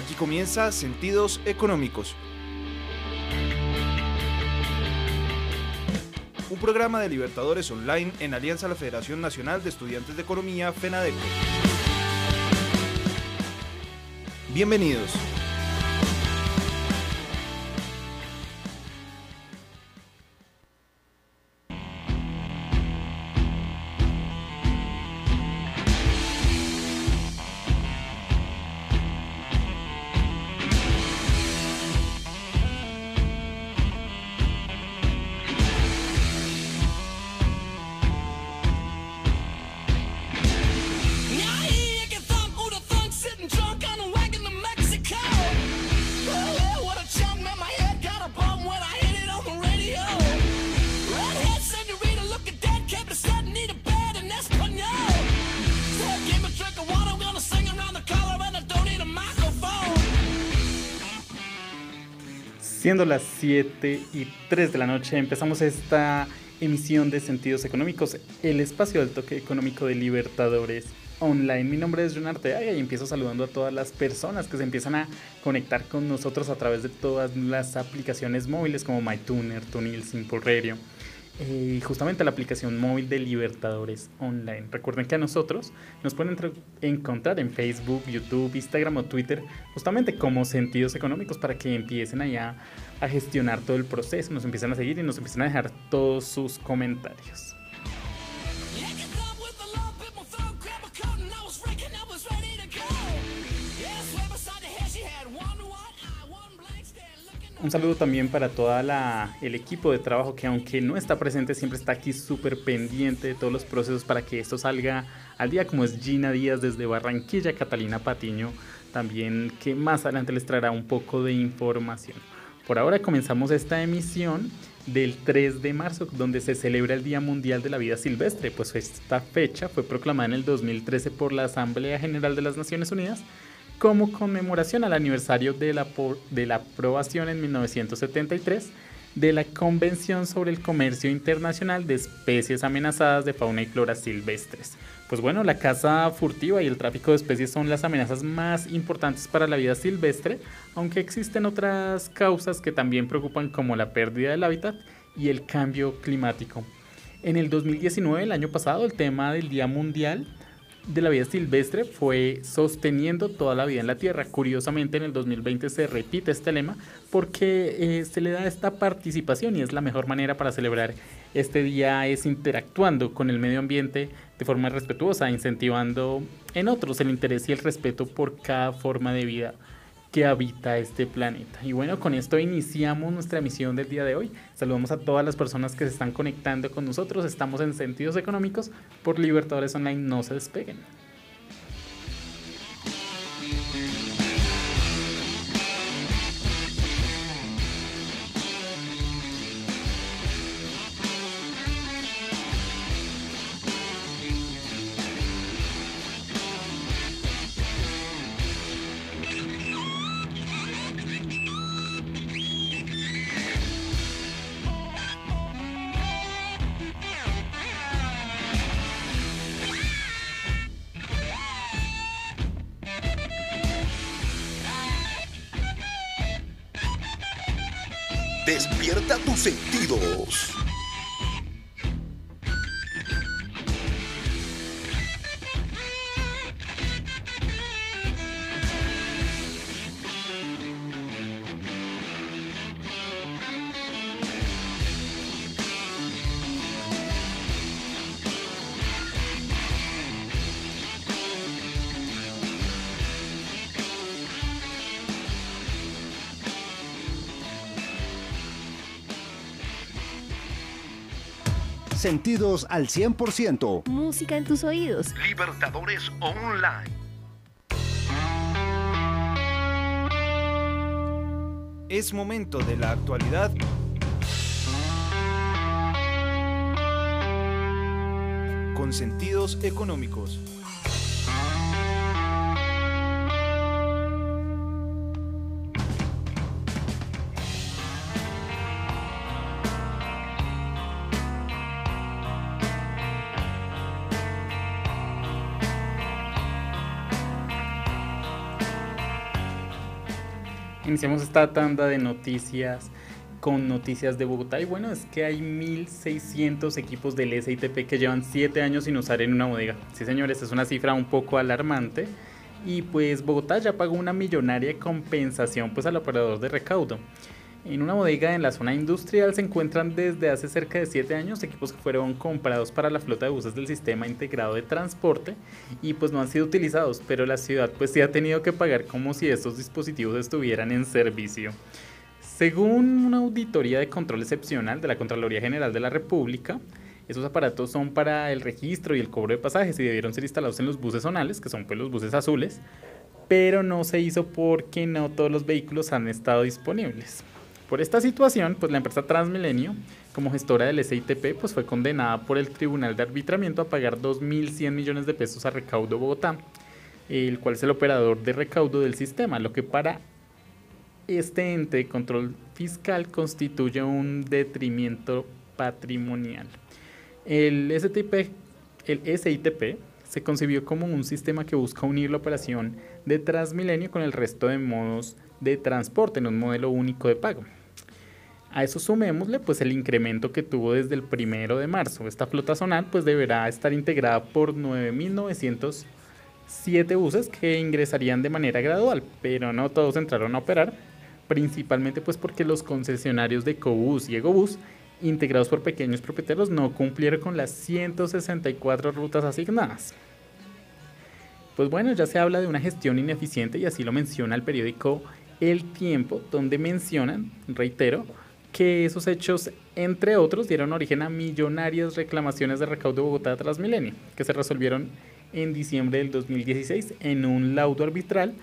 Aquí comienza Sentidos Económicos. Un programa de Libertadores Online en alianza a la Federación Nacional de Estudiantes de Economía, FENADECO. Bienvenidos. Siendo las 7 y 3 de la noche, empezamos esta emisión de Sentidos Económicos, el espacio del toque económico de Libertadores Online. Mi nombre es John Arteaga y empiezo saludando a todas las personas que se empiezan a conectar con nosotros a través de todas las aplicaciones móviles como MyTuner, Tunil, Simple Radio eh, justamente la aplicación móvil de Libertadores Online. Recuerden que a nosotros nos pueden encontrar en Facebook, YouTube, Instagram o Twitter, justamente como sentidos económicos para que empiecen allá a gestionar todo el proceso, nos empiecen a seguir y nos empiecen a dejar todos sus comentarios. Un saludo también para todo el equipo de trabajo que aunque no está presente siempre está aquí súper pendiente de todos los procesos para que esto salga al día como es Gina Díaz desde Barranquilla, Catalina Patiño también que más adelante les traerá un poco de información. Por ahora comenzamos esta emisión del 3 de marzo donde se celebra el Día Mundial de la Vida Silvestre, pues esta fecha fue proclamada en el 2013 por la Asamblea General de las Naciones Unidas como conmemoración al aniversario de la, de la aprobación en 1973 de la Convención sobre el Comercio Internacional de Especies Amenazadas de Fauna y Flora Silvestres. Pues bueno, la caza furtiva y el tráfico de especies son las amenazas más importantes para la vida silvestre, aunque existen otras causas que también preocupan como la pérdida del hábitat y el cambio climático. En el 2019, el año pasado, el tema del Día Mundial de la vida silvestre fue sosteniendo toda la vida en la Tierra. Curiosamente, en el 2020 se repite este lema porque eh, se le da esta participación y es la mejor manera para celebrar este día es interactuando con el medio ambiente de forma respetuosa, incentivando en otros el interés y el respeto por cada forma de vida que habita este planeta. Y bueno, con esto iniciamos nuestra misión del día de hoy. Saludamos a todas las personas que se están conectando con nosotros. Estamos en Sentidos Económicos por Libertadores Online. No se despeguen. Sentidos al 100%. Música en tus oídos. Libertadores Online. Es momento de la actualidad. Con sentidos económicos. Iniciamos esta tanda de noticias con noticias de Bogotá y bueno, es que hay 1600 equipos del SITP que llevan 7 años sin usar en una bodega. Sí señores, es una cifra un poco alarmante y pues Bogotá ya pagó una millonaria compensación pues al operador de recaudo. En una bodega en la zona industrial se encuentran desde hace cerca de 7 años equipos que fueron comprados para la flota de buses del sistema integrado de transporte y pues no han sido utilizados, pero la ciudad pues sí ha tenido que pagar como si estos dispositivos estuvieran en servicio. Según una auditoría de control excepcional de la Contraloría General de la República, esos aparatos son para el registro y el cobro de pasajes y debieron ser instalados en los buses zonales, que son pues los buses azules, pero no se hizo porque no todos los vehículos han estado disponibles. Por esta situación, pues la empresa Transmilenio, como gestora del SITP, pues fue condenada por el Tribunal de Arbitramiento a pagar 2.100 millones de pesos a Recaudo Bogotá, el cual es el operador de recaudo del sistema, lo que para este ente de control fiscal constituye un detrimento patrimonial. El SITP, el SITP se concibió como un sistema que busca unir la operación de Transmilenio con el resto de modos de transporte en un modelo único de pago. A eso sumémosle pues el incremento que tuvo desde el primero de marzo. Esta flota zonal pues deberá estar integrada por 9.907 buses que ingresarían de manera gradual, pero no todos entraron a operar, principalmente pues porque los concesionarios de Cobus y Egobus integrados por pequeños propietarios no cumplieron con las 164 rutas asignadas. Pues bueno, ya se habla de una gestión ineficiente y así lo menciona el periódico El Tiempo, donde mencionan, reitero, que esos hechos, entre otros, dieron origen a millonarias reclamaciones de recaudo de Bogotá tras milenio, que se resolvieron en diciembre del 2016 en un laudo arbitral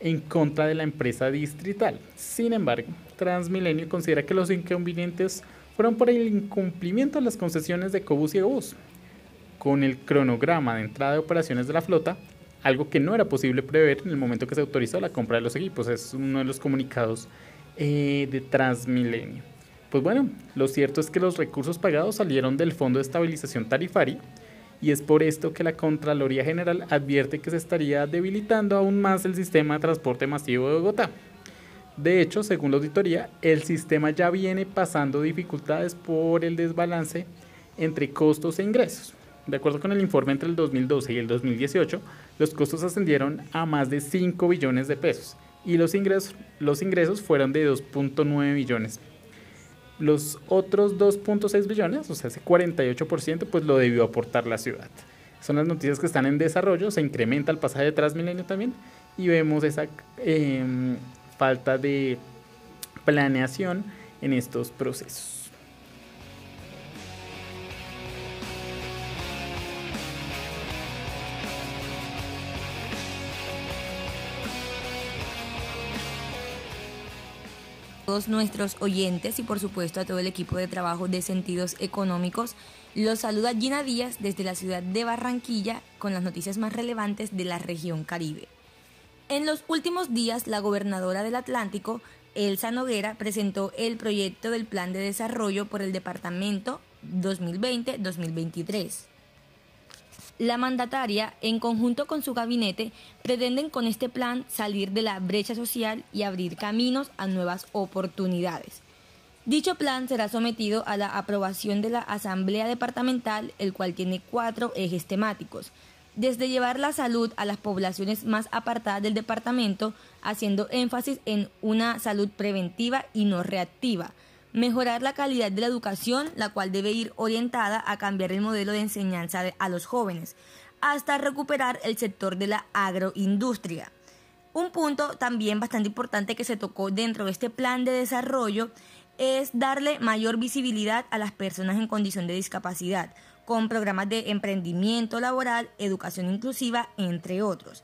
en contra de la empresa distrital. Sin embargo, Transmilenio considera que los inconvenientes fueron por el incumplimiento de las concesiones de Cobus y Egobus, con el cronograma de entrada de operaciones de la flota, algo que no era posible prever en el momento que se autorizó la compra de los equipos. Es uno de los comunicados eh, de Transmilenio. Pues bueno, lo cierto es que los recursos pagados salieron del Fondo de Estabilización Tarifaria y es por esto que la Contraloría General advierte que se estaría debilitando aún más el sistema de transporte masivo de Bogotá. De hecho, según la auditoría, el sistema ya viene pasando dificultades por el desbalance entre costos e ingresos. De acuerdo con el informe entre el 2012 y el 2018, los costos ascendieron a más de 5 billones de pesos y los ingresos, los ingresos fueron de 2.9 billones los otros 2.6 billones, o sea, ese 48%, pues lo debió aportar la ciudad. Son las noticias que están en desarrollo, se incrementa el pasaje de Transmilenio también y vemos esa em, falta de planeación en estos procesos. Todos nuestros oyentes y por supuesto a todo el equipo de trabajo de Sentidos Económicos. Los saluda Gina Díaz desde la ciudad de Barranquilla con las noticias más relevantes de la región Caribe. En los últimos días, la gobernadora del Atlántico, Elsa Noguera, presentó el proyecto del Plan de Desarrollo por el Departamento 2020-2023. La mandataria, en conjunto con su gabinete, pretenden con este plan salir de la brecha social y abrir caminos a nuevas oportunidades. Dicho plan será sometido a la aprobación de la Asamblea Departamental, el cual tiene cuatro ejes temáticos, desde llevar la salud a las poblaciones más apartadas del departamento, haciendo énfasis en una salud preventiva y no reactiva, mejorar la calidad de la educación, la cual debe ir orientada a cambiar el modelo de enseñanza a los jóvenes, hasta recuperar el sector de la agroindustria. Un punto también bastante importante que se tocó dentro de este plan de desarrollo es darle mayor visibilidad a las personas en condición de discapacidad, con programas de emprendimiento laboral, educación inclusiva, entre otros.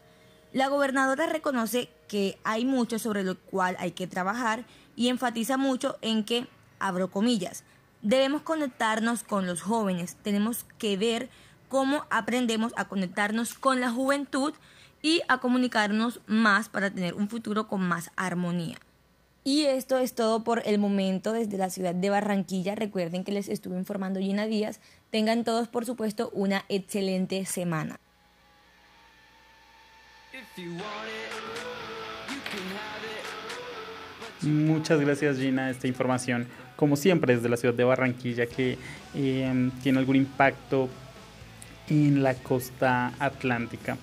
La gobernadora reconoce que hay mucho sobre lo cual hay que trabajar y enfatiza mucho en que abro comillas. Debemos conectarnos con los jóvenes, tenemos que ver cómo aprendemos a conectarnos con la juventud y a comunicarnos más para tener un futuro con más armonía. Y esto es todo por el momento desde la ciudad de Barranquilla. Recuerden que les estuve informando Gina Díaz. Tengan todos, por supuesto, una excelente semana. Muchas gracias Gina, esta información, como siempre desde la ciudad de Barranquilla, que eh, tiene algún impacto en la costa atlántica.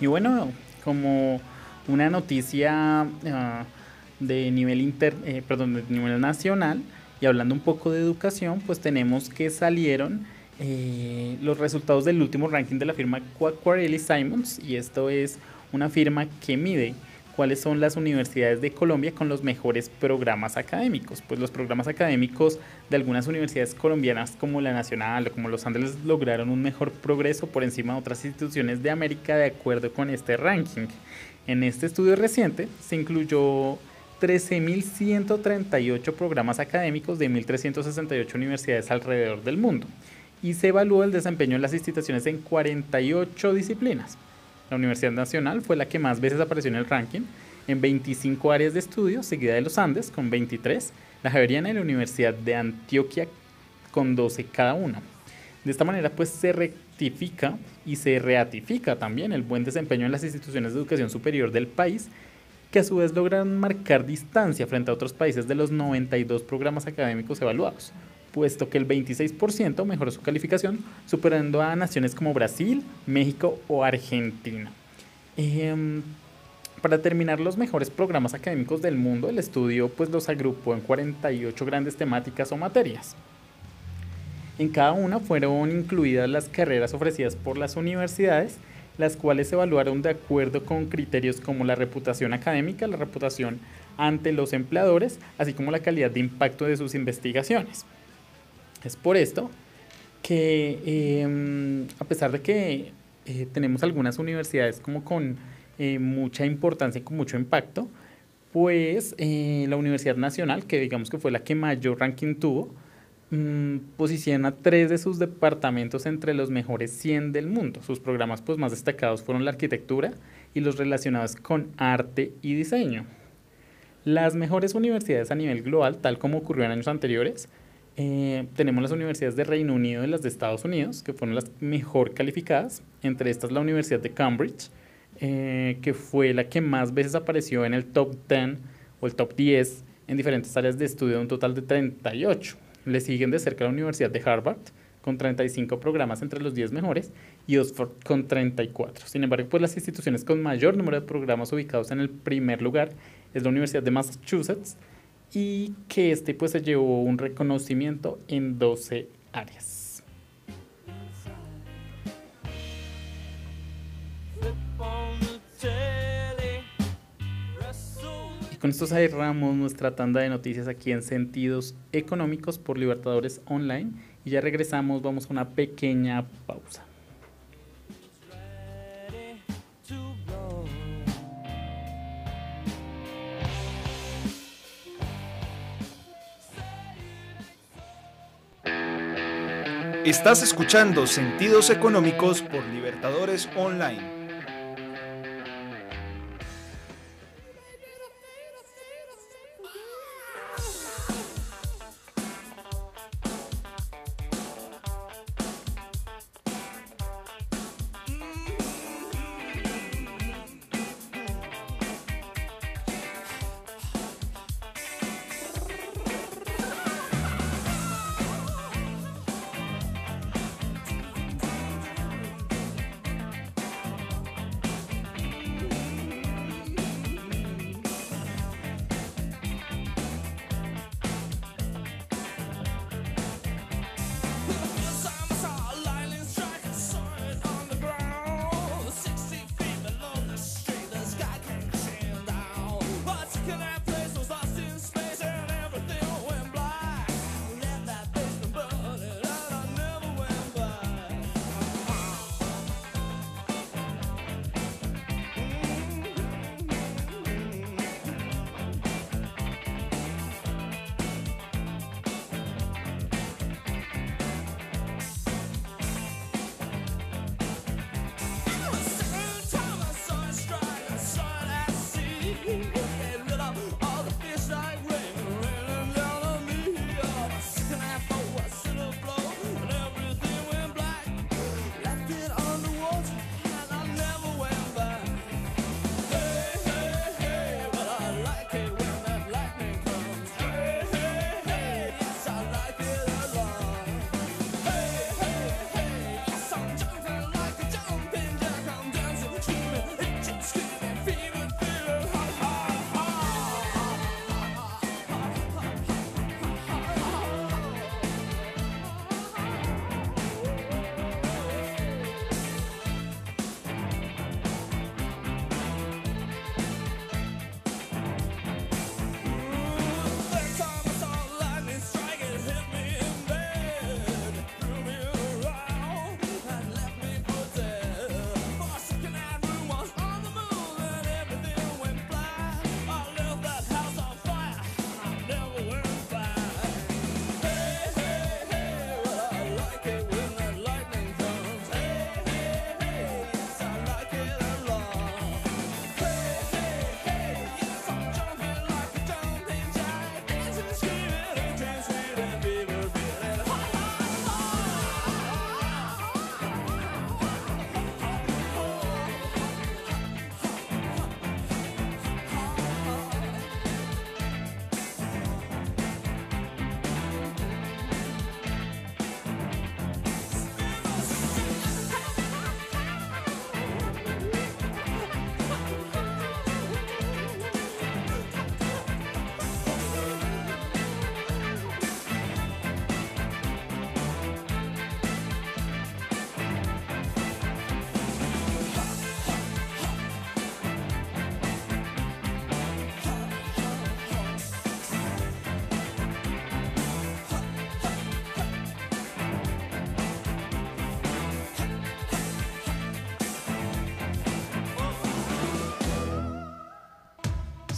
Y bueno, como una noticia uh, de nivel inter, eh, perdón, de nivel nacional y hablando un poco de educación, pues tenemos que salieron eh, los resultados del último ranking de la firma Quarelli Simons y esto es una firma que mide cuáles son las universidades de Colombia con los mejores programas académicos. Pues los programas académicos de algunas universidades colombianas como la Nacional o como los Andes lograron un mejor progreso por encima de otras instituciones de América de acuerdo con este ranking. En este estudio reciente se incluyó 13.138 programas académicos de 1.368 universidades alrededor del mundo y se evaluó el desempeño de las instituciones en 48 disciplinas. La Universidad Nacional fue la que más veces apareció en el ranking, en 25 áreas de estudio, seguida de los Andes con 23, la Javeriana y la Universidad de Antioquia con 12 cada una. De esta manera pues se rectifica y se reatifica también el buen desempeño en las instituciones de educación superior del país, que a su vez logran marcar distancia frente a otros países de los 92 programas académicos evaluados puesto que el 26% mejoró su calificación, superando a naciones como Brasil, México o Argentina. Em, para terminar los mejores programas académicos del mundo, el estudio pues, los agrupó en 48 grandes temáticas o materias. En cada una fueron incluidas las carreras ofrecidas por las universidades, las cuales se evaluaron de acuerdo con criterios como la reputación académica, la reputación ante los empleadores, así como la calidad de impacto de sus investigaciones. Es por esto que em, a pesar de que eh, tenemos algunas universidades como con eh, mucha importancia y con mucho impacto, pues eh, la Universidad Nacional, que digamos que fue la que mayor ranking tuvo, mm, posiciona tres de sus departamentos entre los mejores 100 del mundo. Sus programas pues, más destacados fueron la arquitectura y los relacionados con arte y diseño. Las mejores universidades a nivel global, tal como ocurrió en años anteriores, eh, tenemos las universidades de Reino Unido y las de Estados Unidos, que fueron las mejor calificadas. Entre estas la Universidad de Cambridge, eh, que fue la que más veces apareció en el top 10 o el top 10 en diferentes áreas de estudio, un total de 38. Le siguen de cerca la Universidad de Harvard, con 35 programas entre los 10 mejores, y Oxford con 34. Sin embargo, pues las instituciones con mayor número de programas ubicados en el primer lugar es la Universidad de Massachusetts, y que este pues se llevó un reconocimiento en 12 áreas. Y con esto cerramos nuestra tanda de noticias aquí en Sentidos Económicos por Libertadores Online y ya regresamos, vamos a una pequeña pausa. Estás escuchando Sentidos Económicos por Libertadores Online.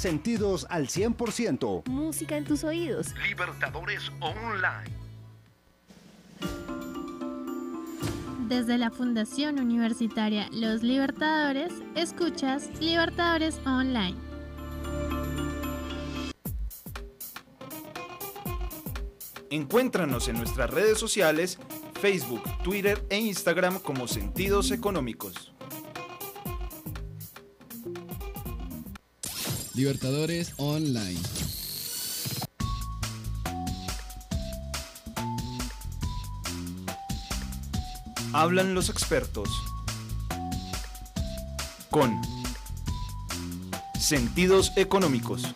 Sentidos al 100%. Música en tus oídos. Libertadores Online. Desde la Fundación Universitaria Los Libertadores, escuchas Libertadores Online. Encuéntranos en nuestras redes sociales, Facebook, Twitter e Instagram como Sentidos Económicos. Libertadores Online. Hablan los expertos. Con Sentidos Económicos.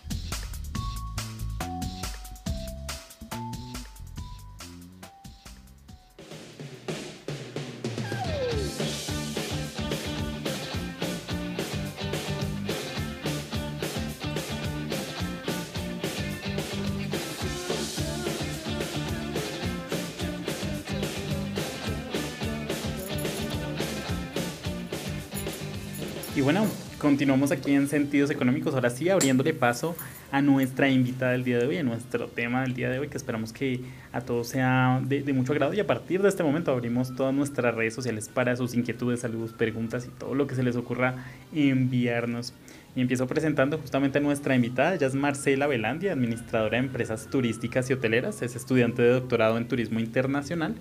Bueno, continuamos aquí en Sentidos Económicos, ahora sí abriéndole paso a nuestra invitada del día de hoy, a nuestro tema del día de hoy, que esperamos que a todos sea de, mucho agrado y a partir de este momento abrimos todas nuestras redes sociales para sus inquietudes, saludos, preguntas y todo lo que se les ocurra enviarnos. Y empiezo presentando justamente a nuestra invitada, ella es Marcela Velandia, administradora de empresas turísticas y hoteleras, es estudiante de doctorado en turismo internacional,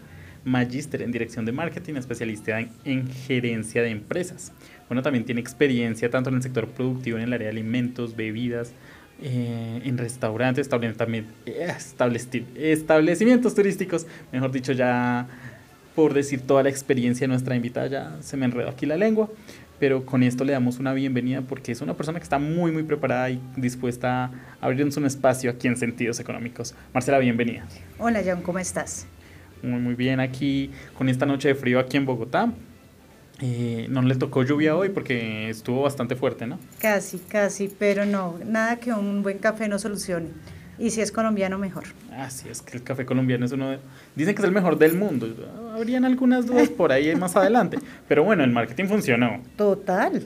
magíster en dirección de marketing, especialista en, en gerencia de empresas. Bueno, también tiene experiencia tanto en el sector productivo, en el área de alimentos, bebidas, eh, en restaurantes, también, eh, estableci- establecimientos turísticos, mejor dicho, ya por decir toda la experiencia de nuestra invitada, ya se me enredó aquí la lengua, pero con esto le damos una bienvenida porque es una persona que está muy, muy preparada y dispuesta a abrirnos un espacio aquí en Sentidos Económicos. Marcela, bienvenida. Hola John, ¿cómo estás? Muy, muy bien aquí con esta noche de frío aquí en Bogotá. Eh, no le tocó lluvia hoy porque estuvo bastante fuerte, ¿no? Casi, casi, pero no, nada que un buen café no solucione. Y si es colombiano, mejor. Así es que el café colombiano es uno de... Dicen que es el mejor del mundo. Habrían algunas dudas por ahí más adelante. Pero bueno, el marketing funcionó. Total,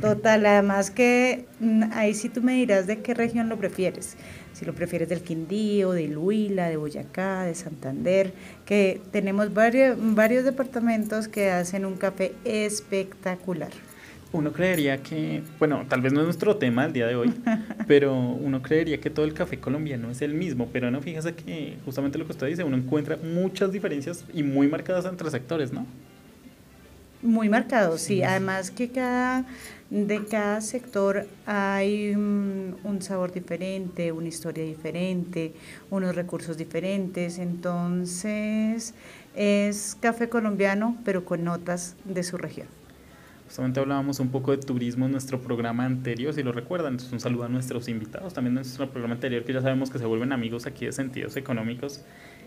total. Además que mm, ahí sí tú me dirás de qué región lo prefieres. Si lo prefieres del Quindío, del Huila, de Boyacá, de Santander, que tenemos varios, varios departamentos que hacen un café espectacular. Uno creería que, bueno, tal vez no es nuestro tema el día de hoy, pero uno creería que todo el café colombiano es el mismo, pero no, fíjese que justamente lo que usted dice, uno encuentra muchas diferencias y muy marcadas entre sectores, ¿no? Muy marcado, sí. Además que cada, de cada sector hay un, un sabor diferente, una historia diferente, unos recursos diferentes. Entonces es café colombiano, pero con notas de su región. Justamente hablábamos un poco de turismo en nuestro programa anterior, si lo recuerdan. Entonces, un saludo a nuestros invitados también en nuestro programa anterior, que ya sabemos que se vuelven amigos aquí de Sentidos Económicos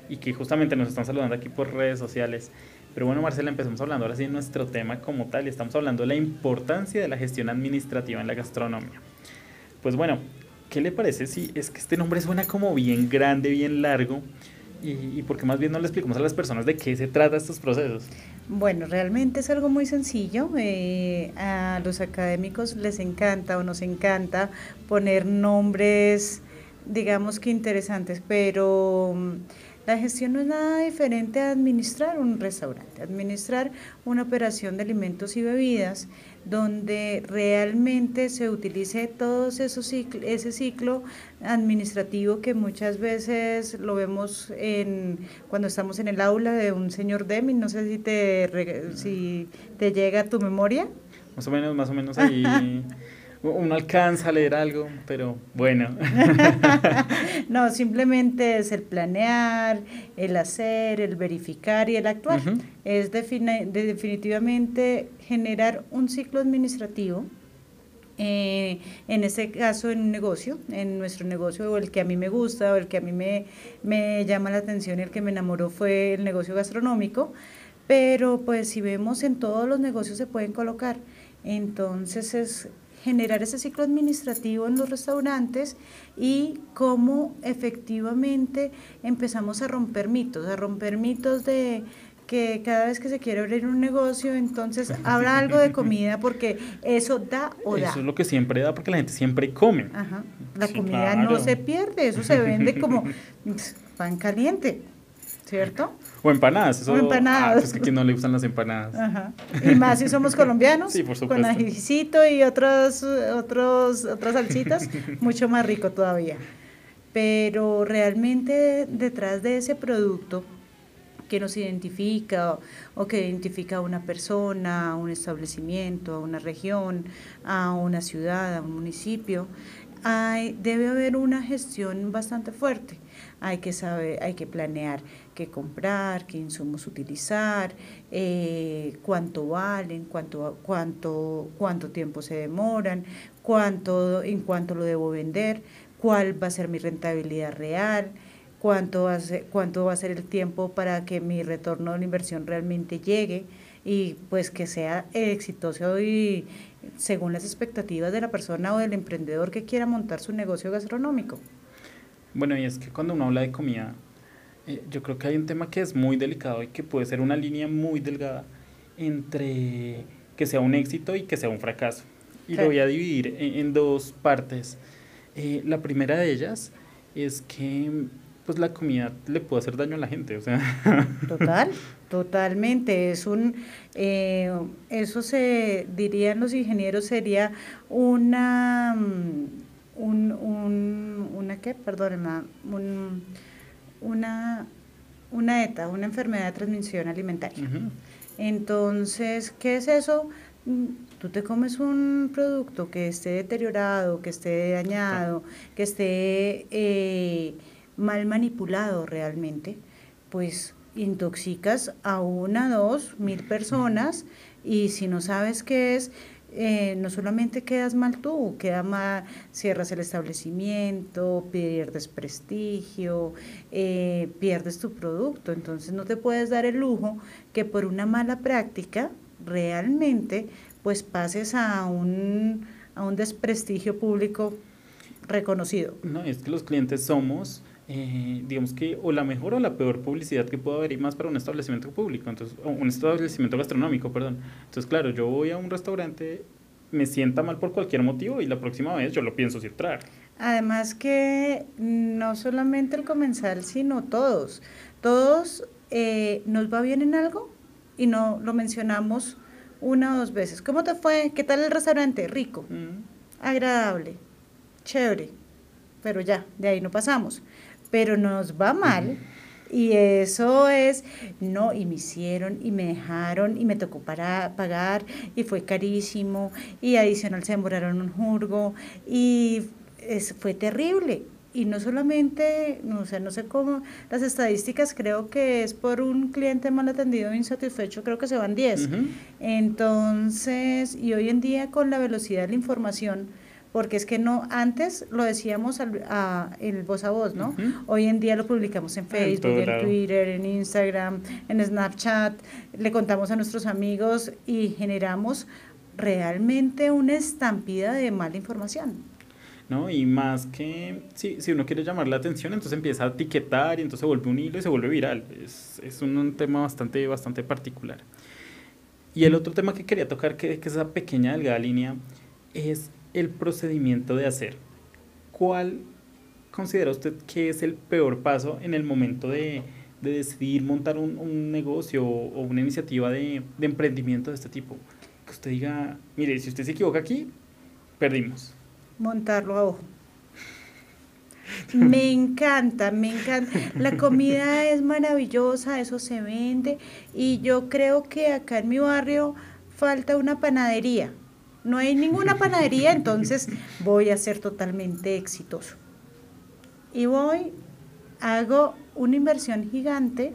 y que justamente nos están saludando aquí por redes sociales. Pero bueno, Marcela, empezamos hablando ahora sí de nuestro tema como tal y estamos hablando de la importancia de la gestión administrativa en la gastronomía. Pues bueno, ¿qué le parece si es que este nombre suena como bien grande, bien largo? Y, y porque más bien no le explicamos a las personas de qué se trata estos procesos. Bueno, realmente es algo muy sencillo. Eh, a los académicos les encanta o nos encanta poner nombres, digamos que interesantes, pero mm, la gestión no es nada diferente a administrar un restaurante, administrar una operación de alimentos y bebidas donde realmente se utilice todo ciclo, ese ciclo administrativo que muchas veces lo vemos en, cuando estamos en el aula de un señor Deming, no sé si te, si te llega a tu memoria. Más o menos, más o menos ahí uno alcanza a leer algo, pero bueno. no, simplemente es el planear, el hacer, el verificar y el actuar. Uh -huh. Es defini de definitivamente generar un ciclo administrativo. Eh, en este caso en un negocio, en nuestro negocio o el que a mí me gusta o el que a mí me, me llama la atención el que me enamoró fue el negocio gastronómico, pero pues si vemos en todos los negocios se pueden colocar, entonces es generar ese ciclo administrativo en los restaurantes y cómo efectivamente empezamos a romper mitos, a romper mitos de que cada vez que se quiere abrir un negocio, entonces habrá algo de comida porque eso da o da. Eso es lo que siempre da porque la gente siempre come. Ajá. La Sí, comida claro. no se pierde, eso se vende como pan caliente, ¿cierto? O empanadas. Eso, O empanadas. Ah, pues que a quien no le gustan las empanadas. Ajá. Y más si somos colombianos, Sí, por con supuesto. ajicito y otros, otros, otras salsitas, mucho más rico todavía. Pero realmente detrás de ese producto que nos identifica o, o que identifica a una persona, a un establecimiento, a una región, a una ciudad, a un municipio, hay, debe haber una gestión bastante fuerte. Hay que saber, hay que planear qué comprar, qué insumos utilizar, eh, cuánto valen, cuánto, cuánto, cuánto tiempo se demoran, cuánto, en cuánto lo debo vender, cuál va a ser mi rentabilidad real, cuánto va a ser, cuánto va a ser el tiempo para que mi retorno de la inversión realmente llegue y pues que sea exitoso y según las expectativas de la persona o del emprendedor que quiera montar su negocio gastronómico. Bueno, y es que cuando uno habla de comida, eh, yo creo que hay un tema que es muy delicado y que puede ser una línea muy delgada entre que sea un éxito y que sea un fracaso. Y lo voy a dividir en, en dos partes. Eh, la primera de ellas es que pues la comida le puede hacer daño a la gente, o sea, Total, totalmente. Es un, eh, eso se dirían los ingenieros sería una, mm, un, un, una qué, perdónenme, un, una, una ETA, una enfermedad de transmisión alimentaria. Entonces, ¿qué es eso? Mm, Tú te comes un producto que esté deteriorado, que esté dañado, que esté eh, mal manipulado realmente, pues intoxicas a una, dos, mil personas y si no sabes qué es, eh, no solamente quedas mal tú, queda mal, cierras el establecimiento, pierdes prestigio, eh, pierdes tu producto. Entonces no te puedes dar el lujo que por una mala práctica realmente pues pases a un, a un desprestigio público reconocido. No, es que los clientes somos, eh, digamos que, o la mejor o la peor publicidad que puede haber, y más para un establecimiento público, entonces, un establecimiento gastronómico, perdón. Entonces, claro, yo voy a un restaurante, me sienta mal por cualquier motivo y la próxima vez yo lo pienso si entrar. Además que no solamente el comensal, sino todos. Todos eh, nos va bien en algo y no lo mencionamos una o dos veces. ¿Cómo te fue? ¿Qué tal el restaurante? Rico, Mm. agradable, chévere. Pero ya, de ahí no pasamos. Pero nos va mal. Y eso es, no, y me hicieron, y me dejaron, y me tocó para pagar, y fue carísimo, y adicional se demoraron un jurgo, y es, fue terrible. Y no solamente, no sé, no sé cómo, las estadísticas creo que es por un cliente mal atendido insatisfecho, creo que se van 10. Ujú. Entonces, y hoy en día con la velocidad de la información, porque es que no, antes lo decíamos al, a, el voz a voz, ¿no? Hoy en día lo publicamos en Facebook, en. Twitter, en Instagram, en Snapchat, le contamos a nuestros amigos y generamos realmente una estampida de mala información. ¿no? Y más que, si, si uno quiere llamar la atención, entonces empieza a etiquetar y entonces se vuelve un hilo y se vuelve viral. Es, es un, un tema bastante, bastante particular. Y el otro tema que quería tocar, que, que es esa pequeña delgada línea, es el procedimiento de hacer. ¿Cuál considera usted que es el peor paso en el momento de, de decidir montar un, un negocio o, una iniciativa de, de emprendimiento de este tipo? Que usted diga, mire, si usted se equivoca aquí, perdimos. montarlo a ojo. Me encanta, me encanta. La comida es maravillosa, eso se vende y yo creo que acá en mi barrio falta una panadería. No hay ninguna panadería, entonces voy a ser totalmente exitoso. Y voy, hago una inversión gigante,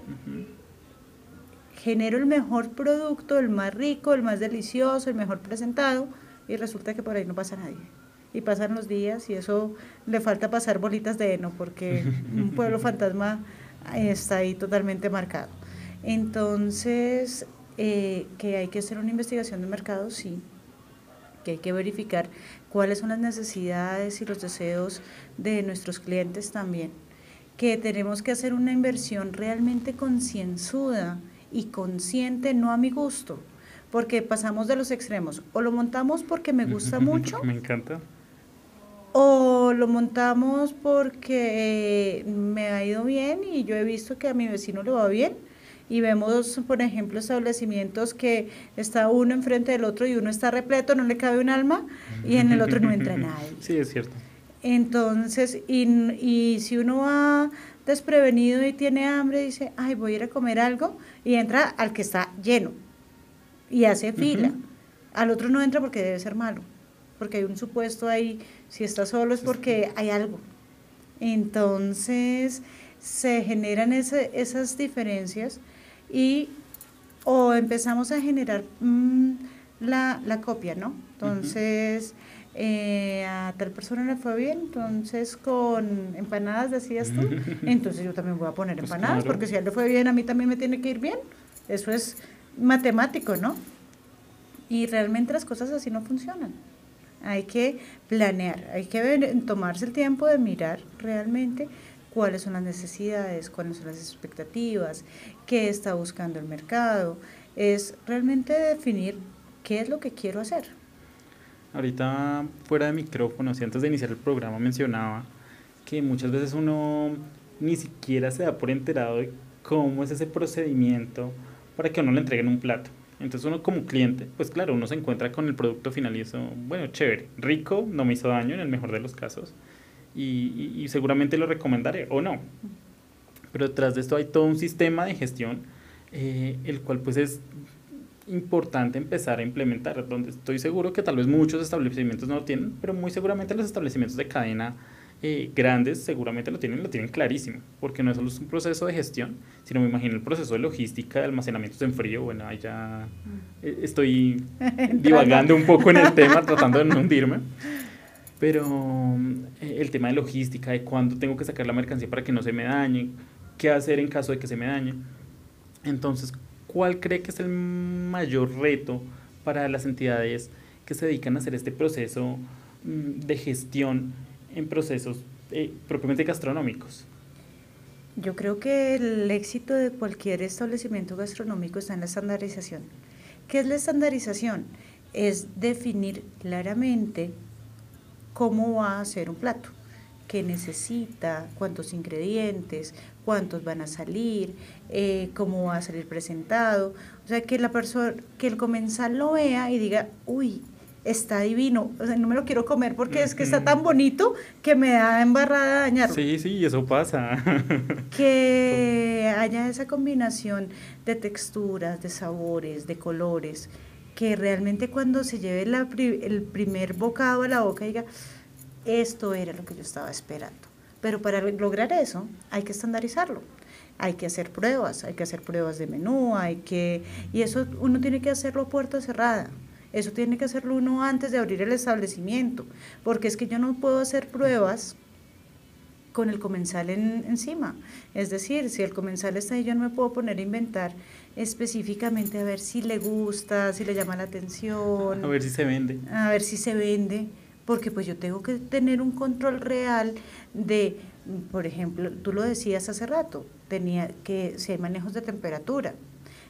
genero el mejor producto, el más rico, el más delicioso, el mejor presentado y resulta que por ahí no pasa nadie. Y pasan los días y eso le falta pasar bolitas de heno porque un pueblo fantasma está ahí totalmente marcado. Entonces, eh, que hay que hacer una investigación de mercado, sí, que hay que verificar cuáles son las necesidades y los deseos de nuestros clientes también, que tenemos que hacer una inversión realmente concienzuda y consciente, no a mi gusto, porque pasamos de los extremos. O lo montamos porque me gusta mucho. me encanta. O lo montamos porque me ha ido bien y yo he visto que a mi vecino le va bien. Y vemos, por ejemplo, establecimientos que está uno enfrente del otro y uno está repleto, no le cabe un alma, y en el otro no entra nadie. Sí, es cierto. Entonces, y, y si uno va desprevenido y tiene hambre, dice, ay, voy a ir a comer algo, y entra al que está lleno y hace fila. Al otro no entra porque debe ser malo, porque hay un supuesto ahí, si está solo es porque hay algo. Entonces, se generan ese, esas diferencias y o empezamos a generar mm, la, la, copia, ¿no? Entonces, eh, a tal persona le fue bien, entonces con empanadas decías tú, entonces yo también voy a poner pues empanadas, porque si a él le fue bien, a mí también me tiene que ir bien. Eso es matemático, ¿no? Y realmente las cosas así no funcionan. Hay que planear, hay que tomarse el tiempo de mirar realmente cuáles son las necesidades, cuáles son las expectativas, qué está buscando el mercado. Es realmente definir qué es lo que quiero hacer. Ahorita fuera de micrófonos y antes de iniciar el programa mencionaba que muchas veces uno ni siquiera se da por enterado de cómo es ese procedimiento para que uno le entreguen un plato. Entonces uno como cliente, pues claro, uno se encuentra con el producto final y eso, bueno, chévere, rico, no me hizo daño en el mejor de los casos y, y seguramente lo recomendaré o no. Pero detrás de esto hay todo un sistema de gestión, eh, el cual pues es importante empezar a implementar, donde estoy seguro que tal vez muchos establecimientos no lo tienen, pero muy seguramente los establecimientos de cadena eh, grandes seguramente lo tienen, lo tienen clarísimo, porque no es solo un proceso de gestión, sino me imagino el proceso de logística, de almacenamientos en frío, bueno, ahí ya eh, estoy divagando un poco en el tema, tratando de no hundirme, pero eh, el tema de logística, de cuándo tengo que sacar la mercancía para que no se me dañe, qué hacer en caso de que se me dañe. Entonces, ¿cuál cree que es el mayor reto para las entidades que se dedican a hacer este proceso mm, de gestión en procesos eh, propiamente gastronómicos? Yo creo que el éxito de cualquier establecimiento gastronómico está en la estandarización. ¿Qué es la estandarización? Es definir claramente cómo va a ser un plato, qué necesita, cuántos ingredientes, cuántos van a salir, eh, cómo va a salir presentado. O sea, que la persona, que el comensal lo vea y diga, uy, está divino, o sea, no me lo quiero comer porque es que está tan bonito que me da embarrada dañarlo. Sí, sí, eso pasa. que haya esa combinación de texturas, de sabores, de colores, que realmente cuando se lleve el primer bocado a la boca diga, esto era lo que yo estaba esperando. Pero para lograr eso hay que estandarizarlo. Hay que hacer pruebas, hay que hacer pruebas de menú, hay que y eso uno tiene que hacerlo a puerta cerrada. Eso tiene que hacerlo uno antes de abrir el establecimiento, porque es que yo no puedo hacer pruebas con el comensal encima. Es decir, si el comensal está ahí, yo no me puedo poner a inventar específicamente a ver si le gusta, si le llama la atención. A ver si se vende. A ver si se vende, porque pues yo tengo que tener un control real de, por ejemplo, tú lo decías hace rato, tenía que si hay manejos de temperatura.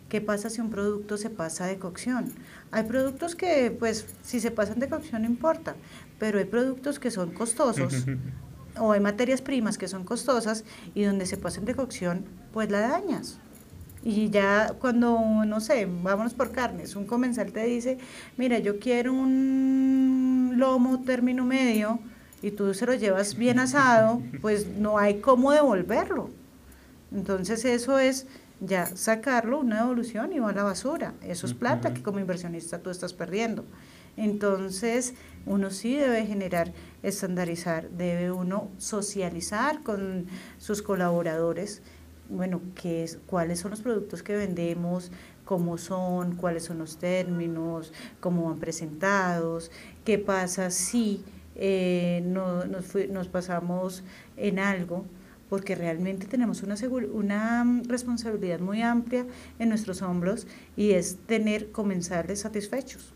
¿Qué pasa si un producto se pasa de cocción? Hay productos que, pues, si se pasan de cocción no importa, pero hay productos que son costosos o hay materias primas que son costosas y donde se pasan de cocción, pues la dañas. Y ya cuando, no sé, vámonos por carnes, un comensal te dice, mira, yo quiero un lomo término medio y tú se lo llevas bien asado, pues no hay cómo devolverlo. Entonces eso es ya sacarlo, una devolución y va a la basura. Eso es plata que como inversionista tú estás perdiendo. Entonces, uno sí debe generar, estandarizar, debe uno socializar con sus colaboradores, bueno, qué es, cuáles son los productos que vendemos, cómo son, cuáles son los términos, cómo van presentados, qué pasa si eh, no, nos, nos pasamos en algo porque realmente tenemos una, una mm, responsabilidad muy amplia en nuestros hombros y es tener comensales satisfechos.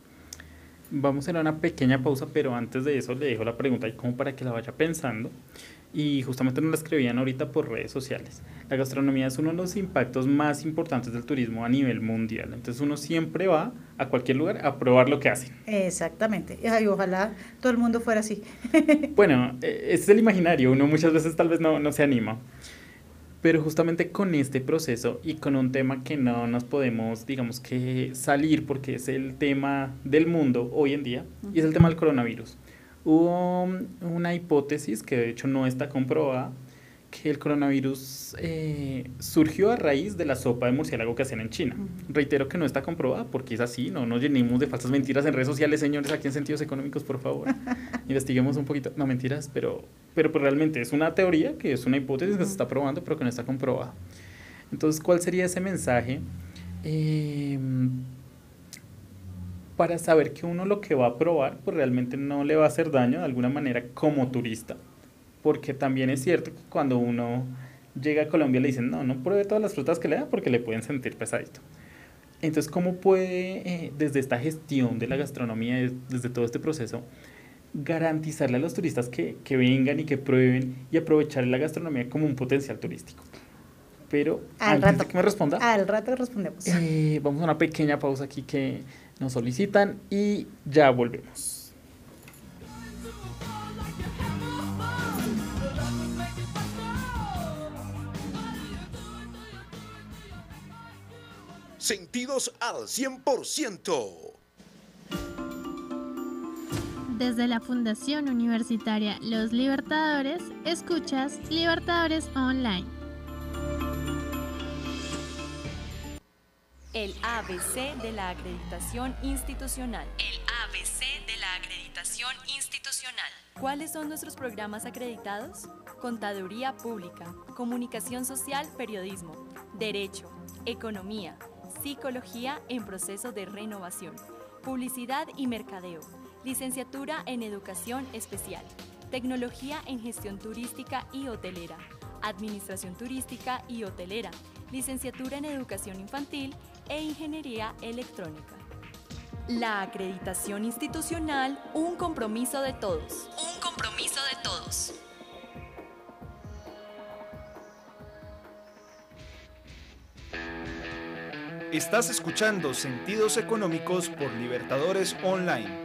Vamos a a una pequeña pausa, pero antes de eso le dejo la pregunta y como para que la vaya pensando. Y justamente nos la escribían ahorita por redes sociales. La gastronomía es uno de los impactos más importantes del turismo a nivel mundial. Entonces uno siempre va a cualquier lugar a probar lo que hacen. Exactamente. Ay, ojalá todo el mundo fuera así. bueno, e, ese es el imaginario. Uno muchas veces tal vez no, no se anima. Pero justamente con este proceso y con un tema que no nos podemos, digamos que salir porque es el tema del mundo hoy en día, y es el tema del coronavirus. Hubo una hipótesis que de hecho no está comprobada, que el coronavirus eh, surgió a raíz de la sopa de murciélago que hacen en China. Reitero que no está comprobada porque es así, no nos llenemos de falsas mentiras en redes sociales, señores, aquí en Sentidos Económicos, por favor. Investiguemos un poquito, no mentiras, pero, pero pues realmente es una teoría, que es una hipótesis que se está probando, pero que no está comprobada. Entonces, ¿cuál sería ese mensaje? Eh, para saber que uno lo que va a probar, pues realmente no le va a hacer daño de alguna manera como turista. Porque también es cierto que cuando uno llega a Colombia le dicen, no, no pruebe todas las frutas que le da porque le pueden sentir pesadito. Entonces, ¿cómo puede, eh, desde esta gestión de la gastronomía, desde todo este proceso, garantizarle a los turistas que, que vengan y que prueben y aprovechar la gastronomía como un potencial turístico? Pero al antes rato, de que me responda, al rato respondemos. Eh, vamos a una pequeña pausa aquí que nos solicitan y ya volvemos. Sentidos al 100%. Desde la Fundación Universitaria Los Libertadores, escuchas Libertadores Online. El ABC de la acreditación institucional. El ABC de la acreditación institucional. ¿Cuáles son nuestros programas acreditados? Contaduría Pública, Comunicación Social, Periodismo, Derecho, Economía, Psicología en proceso de renovación, Publicidad y Mercadeo, Licenciatura en Educación Especial, Tecnología en Gestión Turística y Hotelera, Administración Turística y Hotelera, Licenciatura en Educación Infantil e Ingeniería Electrónica. La acreditación institucional, un compromiso de todos. Un compromiso de todos. Estás escuchando Sentidos Económicos por Libertadores Online.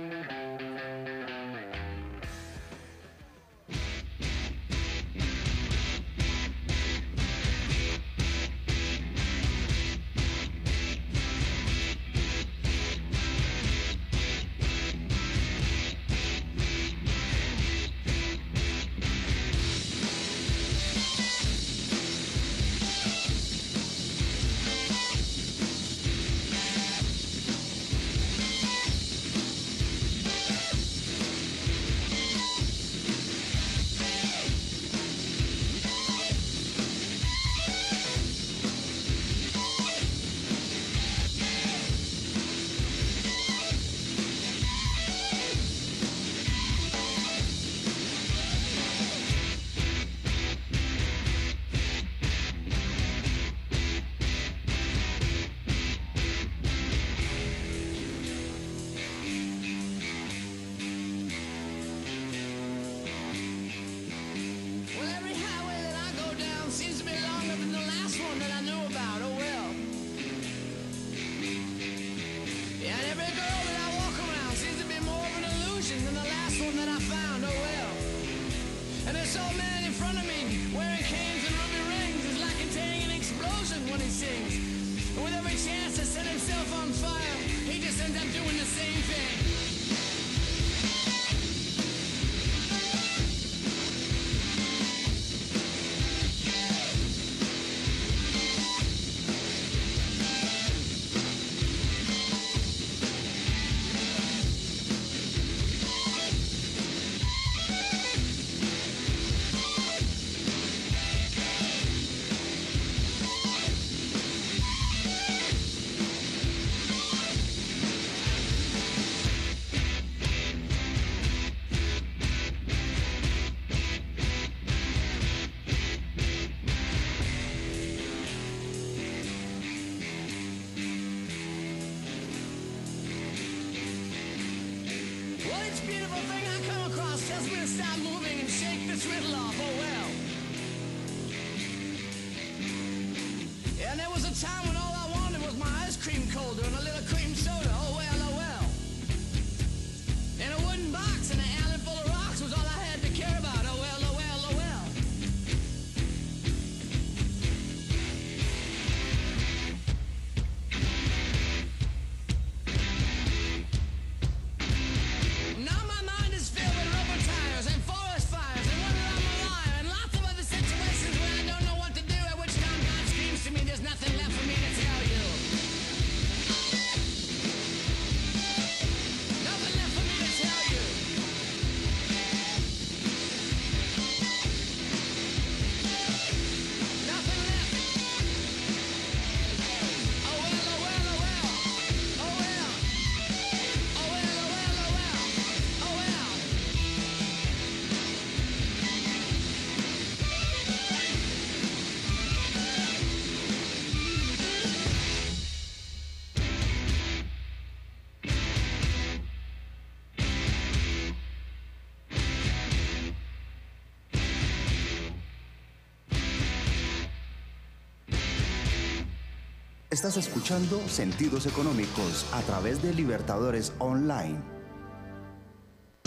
Estás escuchando Sentidos Económicos a través de Libertadores Online.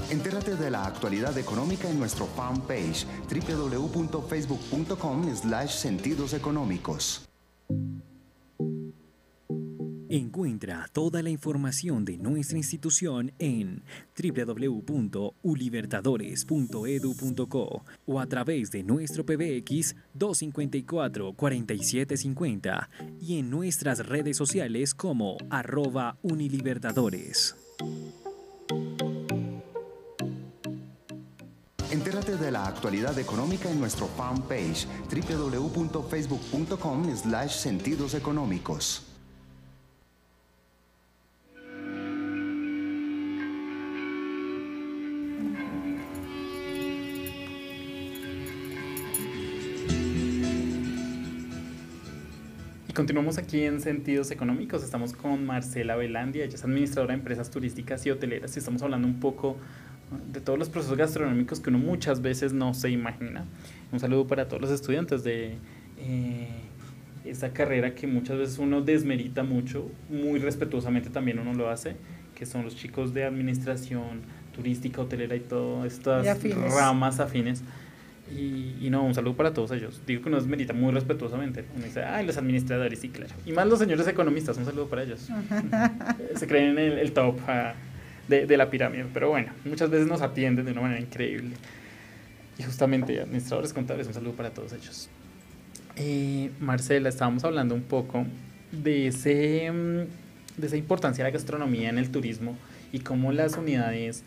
Entérate de la actualidad económica en nuestro fanpage www.facebook.com slash sentidos económicos. Encuentra toda la información de nuestra institución en www.ulibertadores.edu.co o a través de nuestro PBX 254-4750 y en nuestras redes sociales como arroba unilibertadores. Entérate de la actualidad económica en nuestro fanpage www.facebook.com slash sentidos económicos. Continuamos aquí en Sentidos Económicos. Estamos con Marcela Velandia, ella es administradora de empresas turísticas y hoteleras y estamos hablando un poco de todos los procesos gastronómicos que uno muchas veces no se imagina. Un saludo para todos los estudiantes de eh, esta carrera que muchas veces uno desmerita mucho, muy respetuosamente también uno lo hace, que son los chicos de administración turística, hotelera y todas estas Y afines. ramas afines. Y, y no, un saludo para todos ellos. Digo que uno desmerita muy respetuosamente. Uno dice, ay, los administradores, sí, claro. Y más los señores economistas, un saludo para ellos. Se creen en el, el top ah, de, de la pirámide. Pero bueno, muchas veces nos atienden de una manera increíble. Y justamente, administradores contables, un saludo para todos ellos. Eh, Marcela, estábamos hablando un poco de, ese, mm, de esa importancia de la gastronomía en el turismo y cómo las unidades,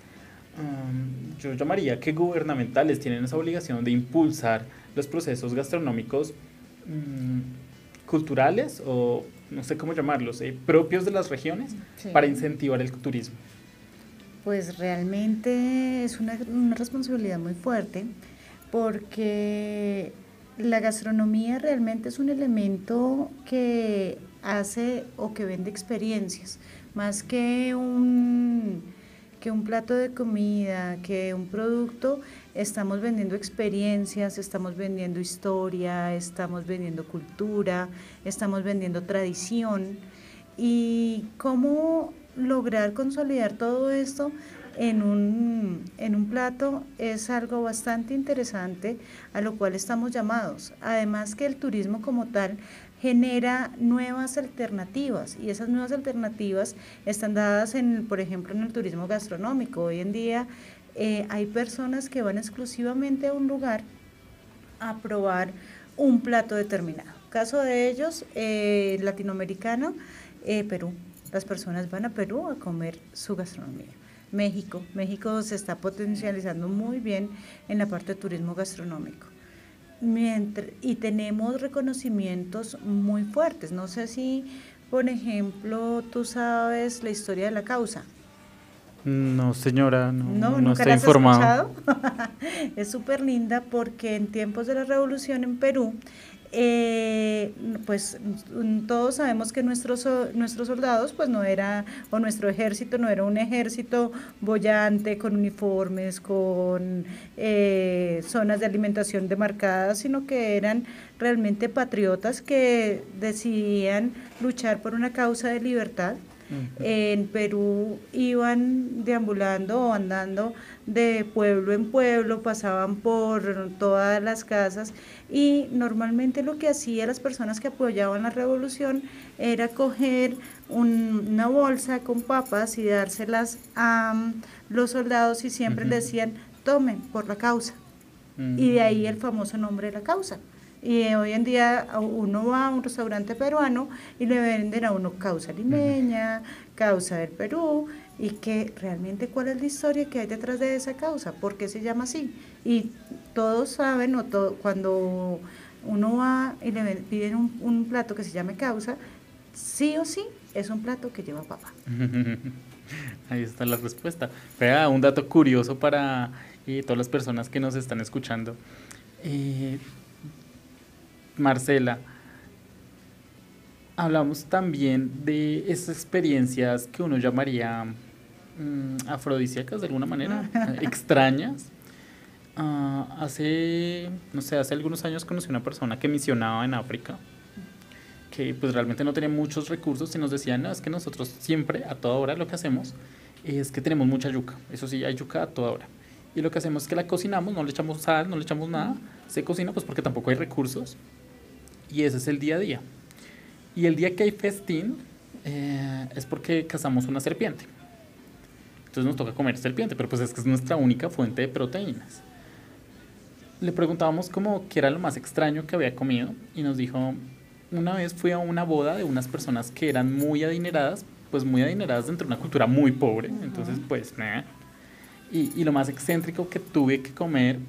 um, yo llamaría que gubernamentales, tienen esa obligación de impulsar los procesos gastronómicos mm, culturales o no sé cómo llamarlos, eh, propios de las regiones Sí. para incentivar el turismo. Pues realmente es una, una responsabilidad muy fuerte porque la gastronomía realmente es un elemento que hace o que vende experiencias, más que un, que un plato de comida, que un producto, estamos vendiendo experiencias, estamos vendiendo historia, estamos vendiendo cultura, estamos vendiendo tradición. ¿Y cómo lograr consolidar todo esto en un, en un plato es algo bastante interesante a lo cual estamos llamados. Además que el turismo como tal genera nuevas alternativas y esas nuevas alternativas están dadas en, por ejemplo, en el turismo gastronómico. Hoy en día eh, hay personas que van exclusivamente a un lugar a probar un plato determinado. Caso de ellos, eh, latinoamericano, eh, Perú. Las personas van a Perú a comer su gastronomía. México, México se está potencializando muy bien en la parte de turismo gastronómico. Mientras, y tenemos reconocimientos muy fuertes. No sé si, por ejemplo, tú sabes la historia de la causa. No, señora, no, No, no, nunca estoy informado. escuchado. es súper linda porque en tiempos de la revolución en Perú, eh, pues todos sabemos que nuestros, nuestros soldados pues no era, o nuestro ejército no era un ejército bollante con uniformes, con eh, zonas de alimentación demarcadas, sino que eran realmente patriotas que decidían luchar por una causa de libertad. En Perú iban deambulando o andando de pueblo en pueblo, pasaban por todas las casas y normalmente lo que hacía las personas que apoyaban la revolución era coger un- una bolsa con papas y dárselas a mm, los soldados y siempre Ujú. decían, tomen por la causa. Y de ahí el famoso nombre de la causa. Y hoy en día uno va a un restaurante peruano y le venden a uno causa limeña, causa del Perú, y que realmente cuál es la historia que hay detrás de esa causa, por qué se llama así. Y todos saben, o to- cuando uno va y le piden un, un plato que se llame causa, sí o sí es un plato que lleva papa. Ahí está la respuesta. Vea, un dato curioso para eh, todas las personas que nos están escuchando. Eh, Marcela, hablamos también de esas experiencias que uno llamaría mm, afrodisíacas de alguna manera, extrañas. Ah, hace, no sé, hace algunos años conocí una persona que misionaba en África que pues realmente no tenía muchos recursos y nos decían, no, es que nosotros siempre, a toda hora, lo que hacemos es que tenemos mucha yuca. Eso sí, hay yuca a toda hora. Y lo que hacemos es que la cocinamos, no le echamos sal, no le echamos nada. Se cocina pues porque tampoco hay recursos. Y ese es el día a día. Y el día que hay festín eh, es porque cazamos una serpiente. Entonces nos toca comer serpiente, pero pues es que es nuestra única fuente de proteínas. Le preguntábamos como qué era lo más extraño que había comido y nos dijo, una vez fui a una boda de unas personas que eran muy adineradas, pues muy adineradas dentro de una cultura muy pobre, entonces pues. Y, y lo más excéntrico que tuve que comer,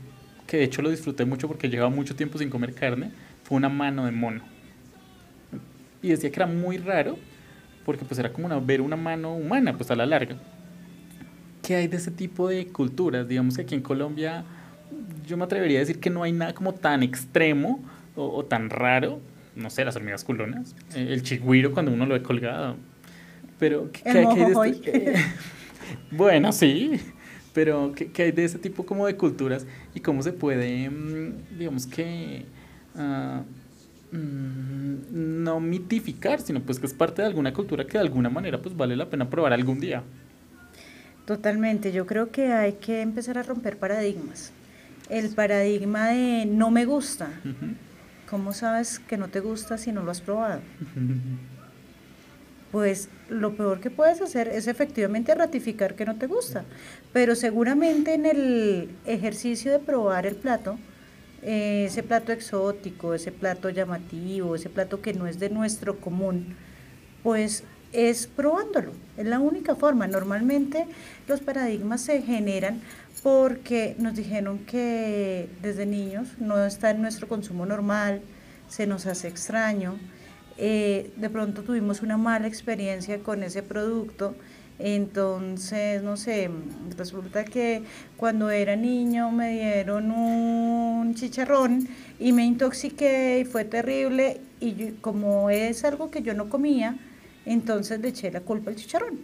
que de hecho lo disfruté mucho porque llevaba mucho tiempo sin comer carne, fue una mano de mono. Y decía que era muy raro, porque pues era como una- ver una mano humana, pues a la larga. ¿Qué hay de ese tipo de culturas? Digamos que aquí en Colombia yo me atrevería a decir que no hay nada como tan extremo o, o tan raro. No sé, las hormigas culonas, eh, el chigüiro cuando uno lo ve colgado. Pero, ¿qué, El qué- hay de este- bueno, sí, pero ¿qué, qué hay de ese tipo como de culturas y cómo se puede, mm, digamos que, mm, no mitificar, sino pues que es parte de alguna cultura que de alguna manera pues vale la pena probar algún día? Totalmente, yo creo que hay que empezar a romper paradigmas. El paradigma de no me gusta. ¿Cómo sabes que no te gusta si no lo has probado? Pues lo peor que puedes hacer es efectivamente ratificar que no te gusta. Pero seguramente en el ejercicio de probar el plato, eh, ese plato exótico, ese plato llamativo, ese plato que no es de nuestro común, pues es probándolo. Es la única forma. Normalmente los paradigmas se generan porque nos dijeron que desde niños no está en nuestro consumo normal, se nos hace extraño. eh, de pronto tuvimos una mala experiencia con ese producto, entonces, no sé, resulta que cuando era niño me dieron un chicharrón y me intoxiqué y fue terrible y yo- como es algo que yo no comía, entonces le eché la culpa al chicharrón.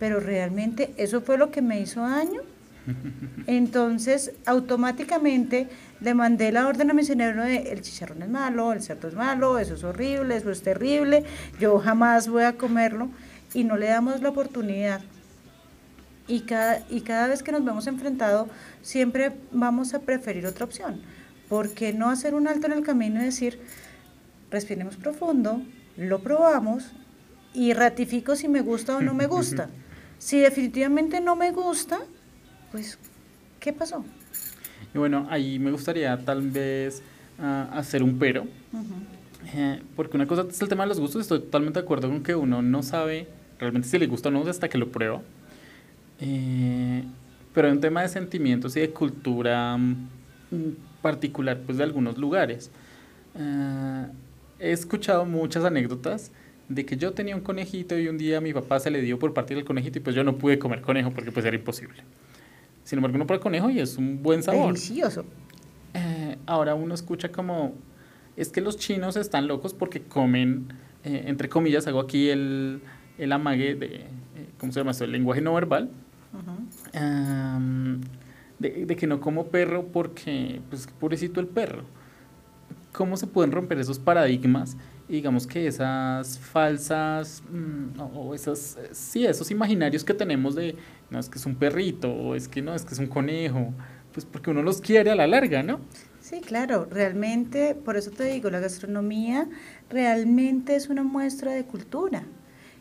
Pero realmente eso fue lo que me hizo daño. Entonces, automáticamente le mandé la orden a mi cerebro de el chicharrón es malo, el cerdo es malo, eso es horrible, eso es terrible, yo jamás voy a comerlo y no le damos la oportunidad. Y cada, y cada vez que nos vemos enfrentados, siempre vamos a preferir otra opción. ¿Por qué no hacer un alto en el camino y decir, respiremos profundo, lo probamos y ratifico si me gusta o no me gusta? Si definitivamente no me gusta, pues, ¿qué pasó? Y bueno, ahí me gustaría tal vez ah, hacer un pero. Eh, porque una cosa es el tema de los gustos, estoy totalmente de acuerdo con que uno no sabe realmente si le gusta o no hasta que lo prueba. Eh, pero un tema de sentimientos y de cultura mm, particular pues de algunos lugares. Eh, he escuchado muchas anécdotas de que yo tenía un conejito y un día a mi papá se le dio por partir el conejito y pues yo no pude comer conejo porque pues era imposible. Sin embargo, uno prueba conejo y es un buen sabor. Delicioso. Eh, ahora uno escucha como es que los chinos están locos porque comen, eh, entre comillas, hago aquí el, el amague de, eh, ¿cómo se llama esto? El lenguaje no verbal. Am, de, de que no como perro porque, pues, pobrecito el perro. ¿Cómo se pueden romper esos paradigmas? Y digamos que esas falsas, mm, o o esas, eh, sí, esos imaginarios que tenemos de, no, es que es un perrito, o es que no, es que es un conejo, pues porque uno los quiere a la larga, ¿no? Sí, claro, realmente, por eso te digo, la gastronomía realmente es una muestra de cultura.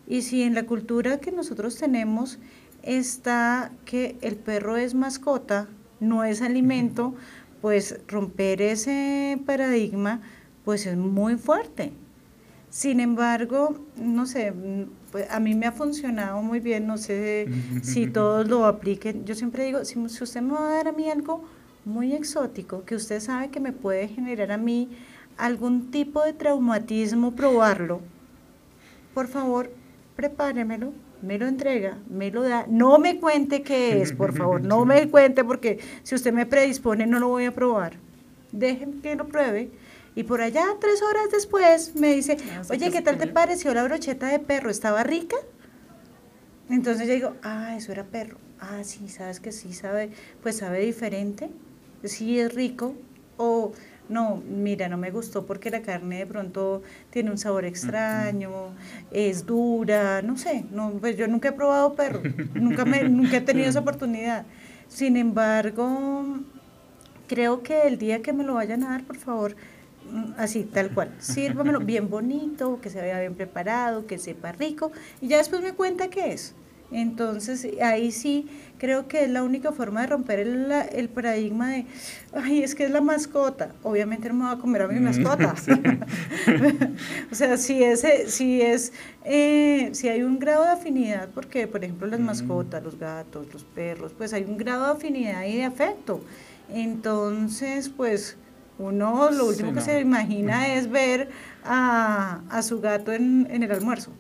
Y si en la cultura que nosotros tenemos está que el perro es mascota, no es alimento, pues romper ese paradigma pues es muy fuerte. Sin embargo, no sé, pues a mí me ha funcionado muy bien, no sé si todos lo apliquen. Yo siempre digo, si, si usted me va a dar a mí algo muy exótico, que usted sabe que me puede generar a mí algún tipo de traumatismo probarlo, por favor, prepáremelo, me lo entrega, me lo da, no me cuente qué es, por favor, no me cuente porque si usted me predispone no lo voy a probar. Déjenme que lo pruebe. Y por allá, tres horas después, me dice, oye, ¿qué tal te pareció la brocheta de perro? ¿Estaba rica? Entonces yo digo, ah, eso era perro. Ah, sí, sabes que sí, sabe, pues sabe diferente. Sí, es rico. O no, mira, no me gustó porque la carne de pronto tiene un sabor extraño, es dura, no sé. No, pues yo nunca he probado perro, nunca, me, nunca he tenido esa oportunidad. Sin embargo, creo que el día que me lo vayan a dar, por favor, mm, así, tal cual, sírvamelo bien bonito, que se vea bien preparado, que sepa rico, y ya después me cuenta qué es. Entonces, ahí sí creo que es la única forma de romper el, la- el paradigma de, ay, es que es la mascota. Obviamente no me voy a comer a mi mascota. o sea, si, ese, si es, eh, si hay un grado de afinidad, porque por ejemplo las mascotas, los gatos, los perros, pues hay un grado de afinidad y de afecto. Entonces, pues uno lo Sí, último que se imagina es ver a, a su gato en, en el almuerzo.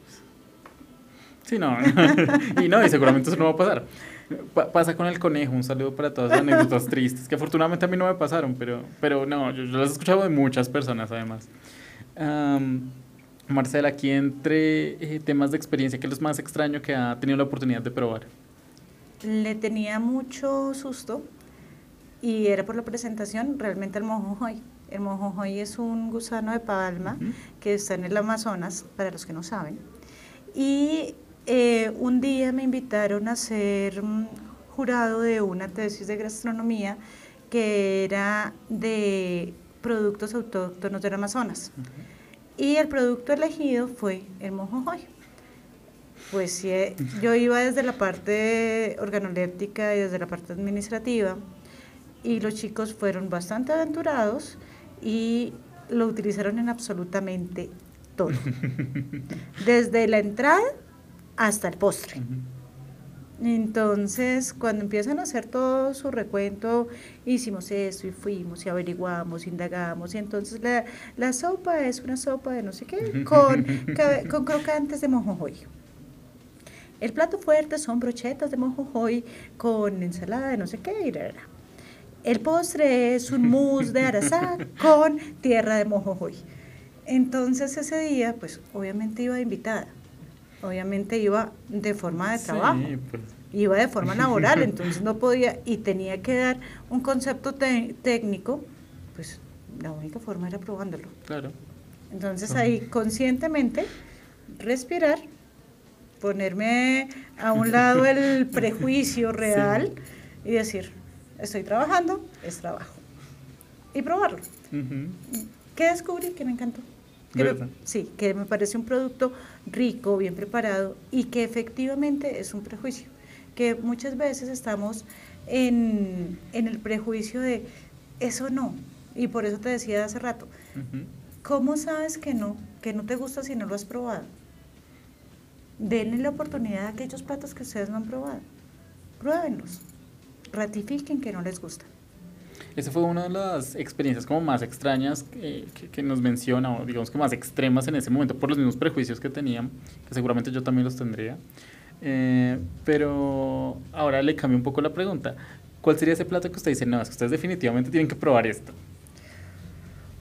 Sí, no. y no, y seguramente eso no va a pasar. Pa- pasa con el conejo, un saludo para todas las anécdotas tristes, que afortunadamente a mí no me pasaron, pero, pero no, yo, yo las he escuchado de muchas personas además. Am, Marcela, aquí entre eh, temas de experiencia, ¿qué es lo más extraño que ha tenido la oportunidad de probar? Le tenía mucho susto y era por la presentación, realmente el mojojoy. El mojojoy es un gusano de palma que está en el Amazonas, para los que no saben. Y eh, un día me invitaron a ser jurado de una tesis de gastronomía que era de productos autóctonos del Amazonas. Y el producto elegido fue el mojojoy. Pues sí, eh, yo iba desde la parte organoléptica y desde la parte administrativa y los chicos fueron bastante aventurados y lo utilizaron en absolutamente todo. Desde la entrada hasta el postre. Entonces, cuando empiezan a hacer todo su recuento, hicimos esto y fuimos y averiguamos, indagamos, y entonces la, la sopa es una sopa de no sé qué, con, con crocantes de mojojoy. El plato fuerte son brochetas de mojojoy con ensalada de no sé qué, y ra. El postre es un mousse de arazá con tierra de mojojoy. Entonces ese día, pues obviamente iba invitada, obviamente iba de forma de trabajo, Sí, pues, iba de forma laboral, entonces no podía y tenía que dar un concepto técnico, pues la única forma era probándolo. claro. Entonces ahí conscientemente respirar, ponerme a un lado el prejuicio real y decir, estoy trabajando, es trabajo. Y probarlo. ¿Qué descubrí? Que me encantó. Que sí, que me parece un producto rico, bien preparado y que efectivamente es un prejuicio. Que muchas veces estamos en, en el prejuicio de eso no. Y por eso te decía hace rato. ¿cómo sabes que no? Que no te gusta si no lo has probado. Denle la oportunidad a aquellos platos que ustedes no han probado. Pruébenlos. Ratifiquen que no les gusta. Esa fue una de las experiencias como más extrañas que, que- que nos menciona, o digamos que más extremas en ese momento, por los mismos prejuicios que tenían, que seguramente yo también los tendría. Eh, pero ahora le cambio un poco la pregunta. ¿Cuál sería ese plato que usted dice, no, es que ustedes definitivamente tienen que probar esto?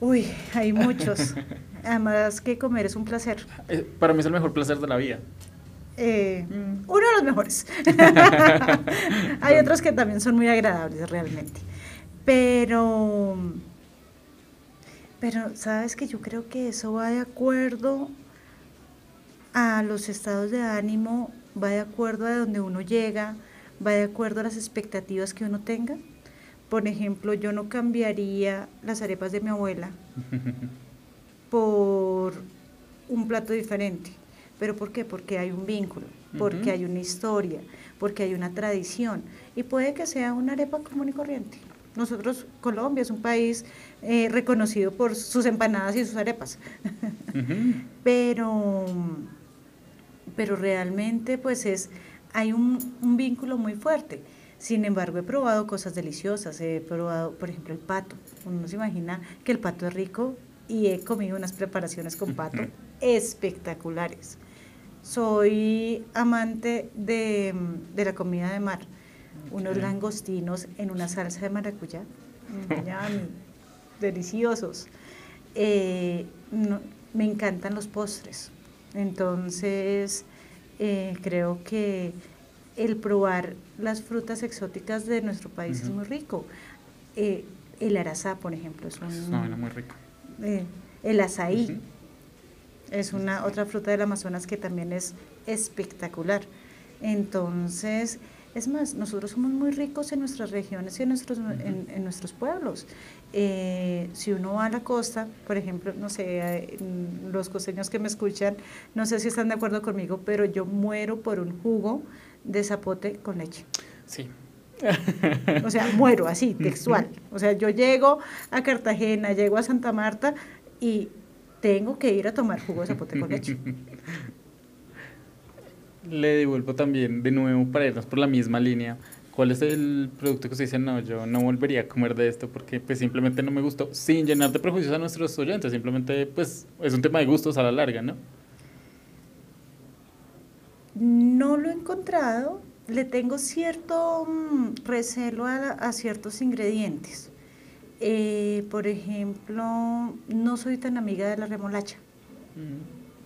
Uy, hay muchos. Además que comer es un placer. Eh, Para mí es el mejor placer de la vida. Eh, uno de los mejores. hay otros que también son muy agradables realmente. Pero, pero sabes que yo creo que eso va de acuerdo a los estados de ánimo, va de acuerdo a donde uno llega, va de acuerdo a las expectativas que uno tenga. Por ejemplo, yo no cambiaría las arepas de mi abuela por un plato diferente. ¿Pero por qué? Porque hay un vínculo, porque hay una historia, porque hay una tradición. Y puede que sea una arepa común y corriente. Nosotros, Colombia es un país eh, reconocido por sus empanadas y sus arepas. pero, pero realmente pues es, hay un, un vínculo muy fuerte. Sin embargo, he probado cosas deliciosas, he probado, por ejemplo, el pato. Uno no se imagina que el pato es rico y he comido unas preparaciones con pato espectaculares. Soy amante de, de la comida de mar, unos langostinos en una salsa de maracuyá, mm, deliciosos. Eh, no- me encantan los postres, entonces eh, creo que el probar las frutas exóticas de nuestro país es muy rico. Eh, el arazá, por ejemplo, es un, Es una vaina muy rica. eh, el azaí es una otra fruta del Amazonas que también es espectacular. Entonces, es más, nosotros somos muy ricos en nuestras regiones y en nuestros, en, en nuestros pueblos. Eh, si uno va a la costa, por ejemplo, no sé, eh, los costeños que me escuchan, no sé si están de acuerdo conmigo, pero yo muero por un jugo de zapote con leche. Sí. O sea, muero así, textual. O sea, yo llego a Cartagena, llego a Santa Marta y tengo que ir a tomar jugo de zapote con leche. Le devuelvo también de nuevo para irnos por la misma línea. ¿Cuál es el producto que usted dice, no, yo no volvería a comer de esto porque pues simplemente no me gustó? Sin llenar de prejuicios a nuestros oyentes, simplemente pues es un tema de gustos a la larga, ¿no? No lo he encontrado, le tengo cierto mm, recelo a, ciertos ingredientes. Eh, por ejemplo, no soy tan amiga de la remolacha.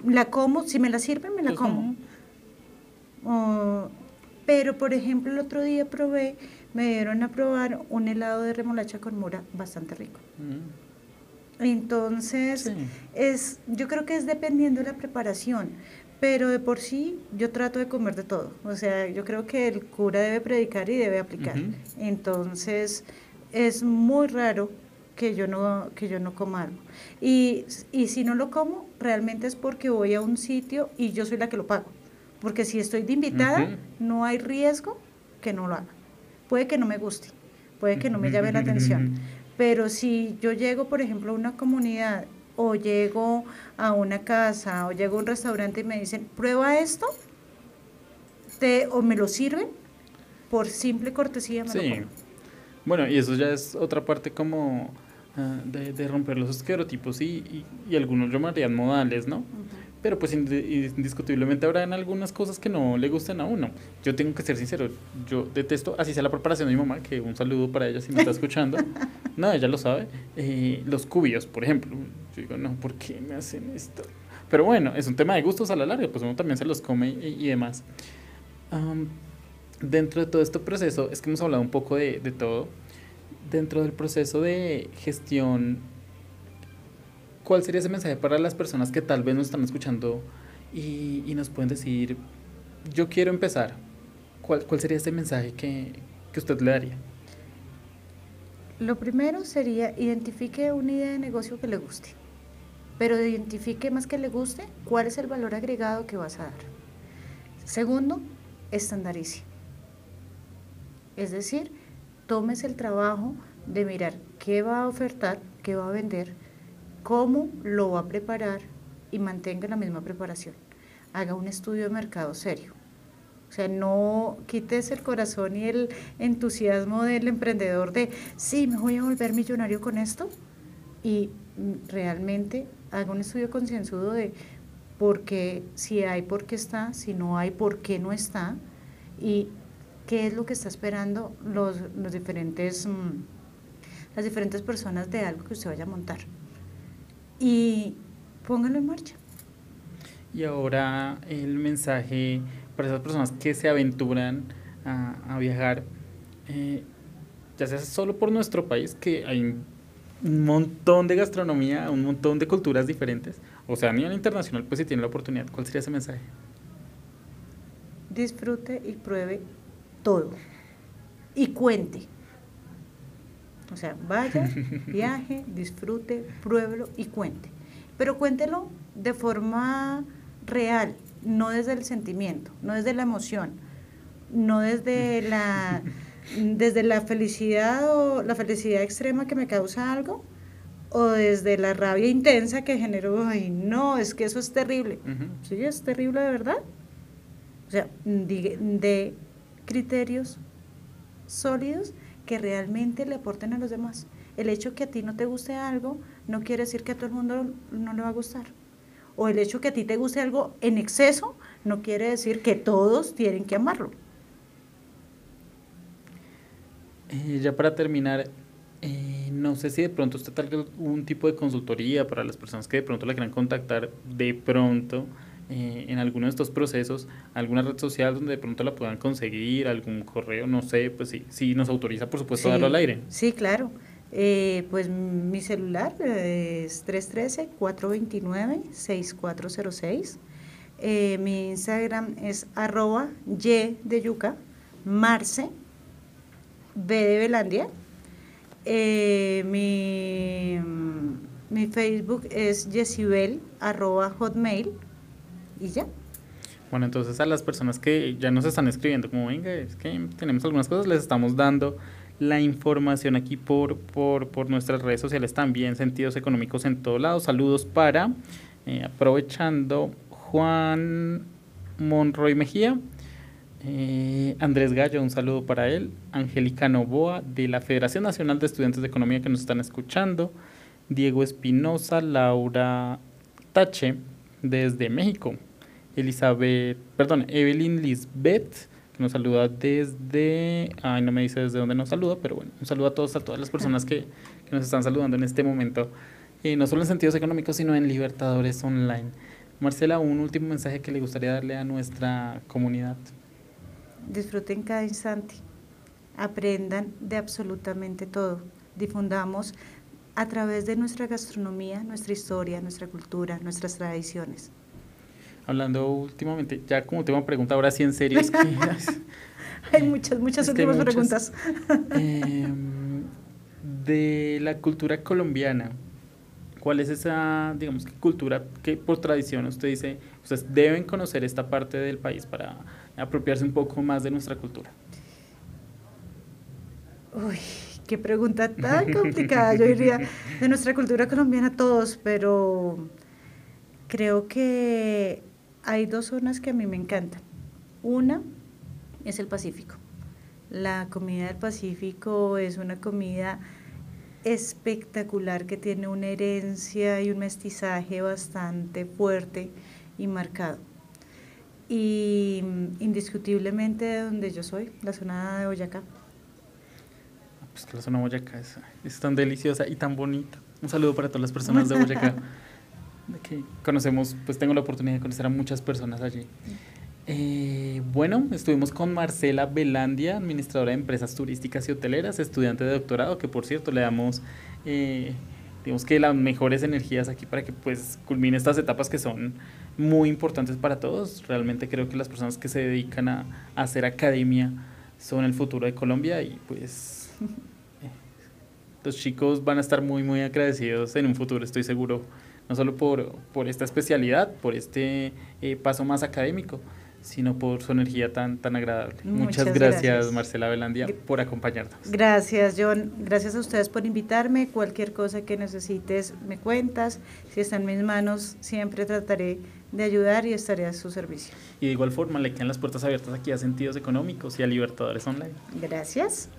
La como, si me la sirven, me la como. Oh, pero, por ejemplo, el otro día probé, me dieron a probar un helado de remolacha con mora bastante rico. Entonces, es, yo creo que es dependiendo de la preparación, pero de por sí yo trato de comer de todo. O sea, yo creo que el cura debe predicar y debe aplicar. Entonces, es muy raro que yo no, que yo no coma algo. Y, y si no lo como, realmente es porque voy a un sitio y yo soy la que lo pago. Porque si estoy de invitada, no hay riesgo que no lo haga. Puede que no me guste, puede que no me llame la atención. Pero si yo llego, por ejemplo, a una comunidad o llego a una casa o llego a un restaurante y me dicen, prueba esto, te, o me lo sirven, por simple cortesía me lo Sí. como. Bueno, y eso ya es otra parte como ah, de, de romper los estereotipos y, y, y algunos llamarían modales, ¿no? Pero pues indi- indiscutiblemente habrá en algunas cosas que no le gusten a uno. Yo tengo que ser sincero, yo detesto, así sea la preparación de mi mamá, que un saludo para ella si me está escuchando. no, ella lo sabe. eh, los cubios, por ejemplo. Yo digo, no, ¿por qué me hacen esto? Pero bueno, es un tema de gustos a la larga, pues uno también se los come y, y demás. Dentro de todo este proceso, es que hemos hablado un poco de, de todo. Dentro del proceso de gestión ¿cuál sería ese mensaje para las personas que tal vez nos están escuchando y, y nos pueden decir, yo quiero empezar? ¿Cuál, cuál sería ese mensaje que, que usted le daría? Lo primero sería identifique una idea de negocio que le guste, pero identifique más que le guste cuál es el valor agregado que vas a dar. Segundo, estandarice. Es decir, tomes el trabajo de mirar qué va a ofertar, qué va a vender, cómo lo va a preparar y mantenga la misma preparación. Haga un estudio de mercado serio. O sea, no quites el corazón y el entusiasmo del emprendedor de, sí, me voy a volver millonario con esto. Y realmente haga un estudio concienzudo de por qué, si hay, por qué está, si no hay, por qué no está. Y qué es lo que está esperando los, los diferentes, mm, las diferentes personas de algo que usted vaya a montar. Y pónganlo en marcha. Y ahora el mensaje para esas personas que se aventuran a, a viajar, eh, ya sea solo por nuestro país, que hay un montón de gastronomía, un montón de culturas diferentes, o sea, a nivel internacional, pues si tiene la oportunidad, ¿cuál sería ese mensaje? Disfrute y pruebe todo. Y cuente. O sea, vaya, viaje, disfrute, pruébelo y cuente. Pero cuéntelo de forma real, no desde el sentimiento, no desde la emoción, no desde la desde la felicidad o la felicidad extrema que me causa algo o desde la rabia intensa que generó, ay, no, es que eso es terrible. Sí, es terrible de verdad. O sea, de, de criterios sólidos que realmente le aporten a los demás. El hecho que a ti no te guste algo no quiere decir que a todo el mundo no le va a gustar. O el hecho que a ti te guste algo en exceso no quiere decir que todos tienen que amarlo. Eh, ya para terminar, eh, no sé si de pronto usted tal un tipo de consultoría para las personas que de pronto la quieran contactar de pronto eh, en alguno de estos procesos, alguna red social donde de pronto la puedan conseguir, algún correo, no sé, pues sí, si nos autoriza por supuesto a darlo al aire. Sí, claro. pues mi celular es 313-429-6406. mi Instagram es arroba y de yuca, marce B de Belandia. Eh, mi, mi, Facebook es yesibel arroba hotmail y ya. Bueno, entonces a las personas que ya nos están escribiendo, como venga, es que tenemos algunas cosas, les estamos dando la información aquí por, por, por nuestras redes sociales también, sentidos económicos en todos lados. Saludos para, eh, aprovechando, Juan Monroy Mejía, eh, Andrés Gallo, un saludo para él. Angélica Novoa, de la Federación Nacional de Estudiantes de Economía que nos están escuchando. Diego Espinosa, Laura Tache, desde México. Elizabeth, perdón, Evelyn Lisbeth, que nos saluda desde. Ay, no me dice desde dónde nos saluda, pero bueno, un saludo a todos, a todas las personas que, que nos están saludando en este momento. Eh, no solo en sentidos económicos, sino en Libertadores Online. Marcela, un último mensaje que le gustaría darle a nuestra comunidad disfruten cada instante, aprendan de absolutamente todo, difundamos a través de nuestra gastronomía, nuestra historia, nuestra cultura, nuestras tradiciones. Hablando últimamente, ya como última pregunta, ahora sí en serio. Hay muchas, muchas últimas preguntas. Em, de la cultura colombiana, ¿cuál es esa, digamos, cultura que por tradición usted dice, ustedes deben conocer esta parte del país para apropiarse un poco más de nuestra cultura? Uy, qué pregunta tan complicada. Yo diría de nuestra cultura colombiana todos, pero creo que hay dos zonas que a mí me encantan. Una es el Pacífico. La comida del Pacífico es una comida espectacular que tiene una herencia y un mestizaje bastante fuerte y marcado y mm, indiscutiblemente de donde yo soy, la zona de Boyacá. Pues que la zona de Boyacá es, tan deliciosa y tan bonita. Un saludo para todas las personas de Boyacá. que conocemos, pues tengo la oportunidad de conocer a muchas personas allí. Eh, bueno, estuvimos con Marcela Belandia, administradora de empresas turísticas y hoteleras, estudiante de doctorado, que por cierto le damos, eh, digamos que las mejores energías aquí para que pues culmine estas etapas que son muy importantes para todos. Realmente creo que las personas que se dedican a, hacer academia son el futuro de Colombia y pues eh, los chicos van a estar muy, muy agradecidos en un futuro, estoy seguro, no solo por, por esta especialidad, por este eh, paso más académico, sino por su energía tan, tan agradable. Muchas, gracias, Marcela Belandia, por acompañarnos. Gracias, John. Gracias a ustedes por invitarme. Cualquier cosa que necesites, me cuentas. Si está en mis manos, siempre trataré de ayudar y estaré a su servicio. Y de igual forma le quedan las puertas abiertas aquí a Sentidos Económicos y a Libertadores Online. Gracias.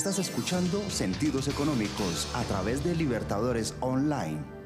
Estás escuchando Sentidos Económicos a través de Libertadores Online.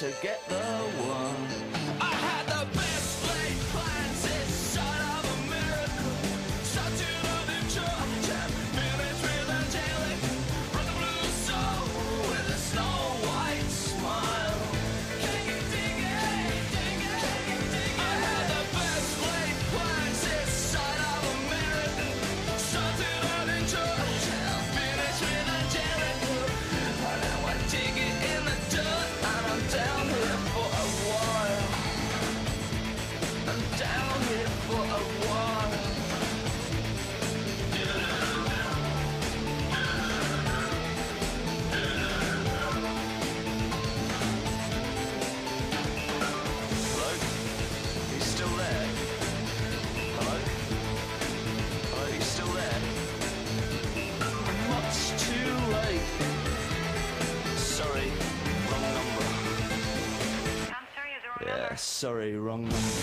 To get the sorry, wrong number.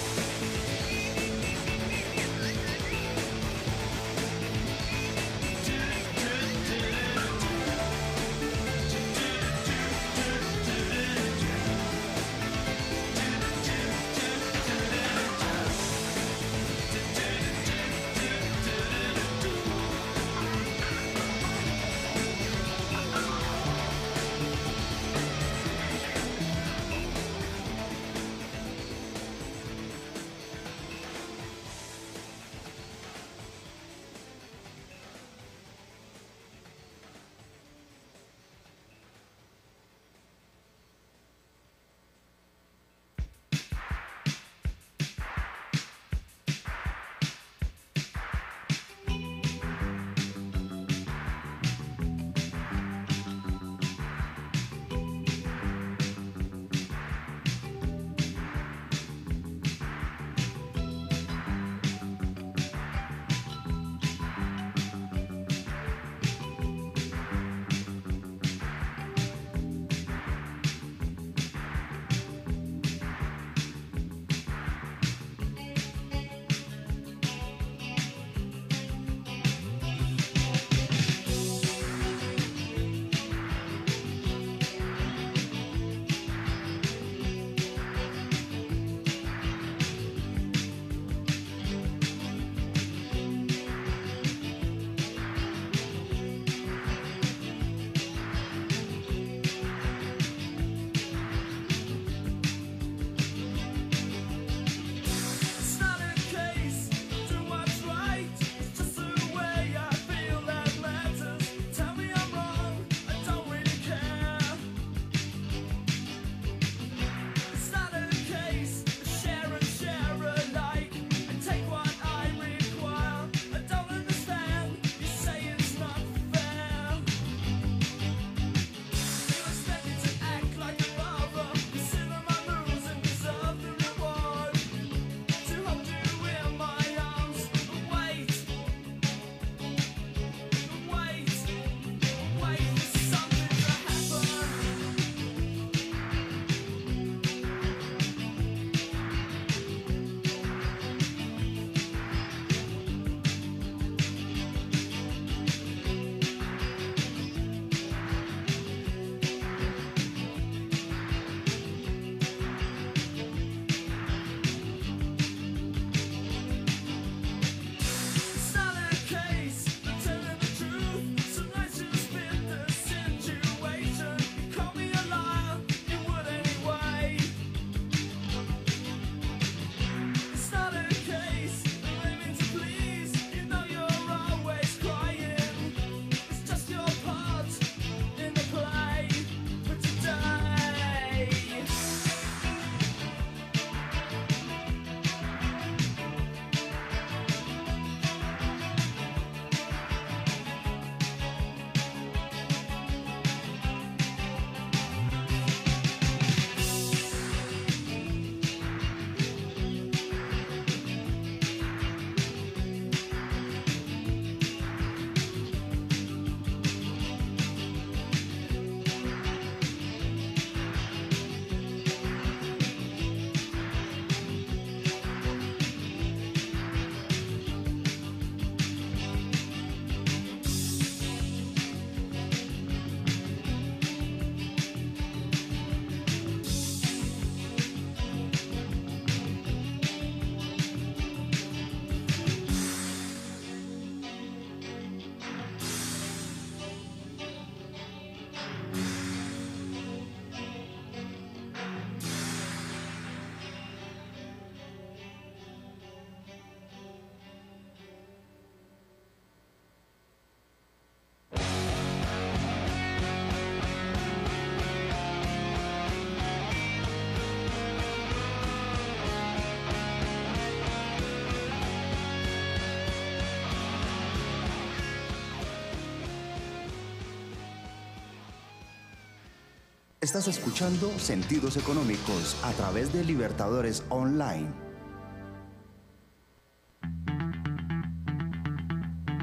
Estás escuchando Sentidos Económicos a través de Libertadores Online.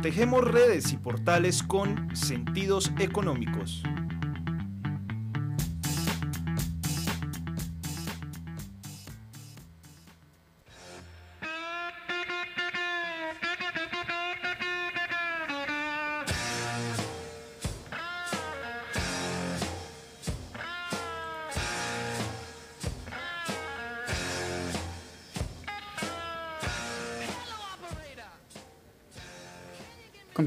Tejemos redes y portales con sentidos económicos.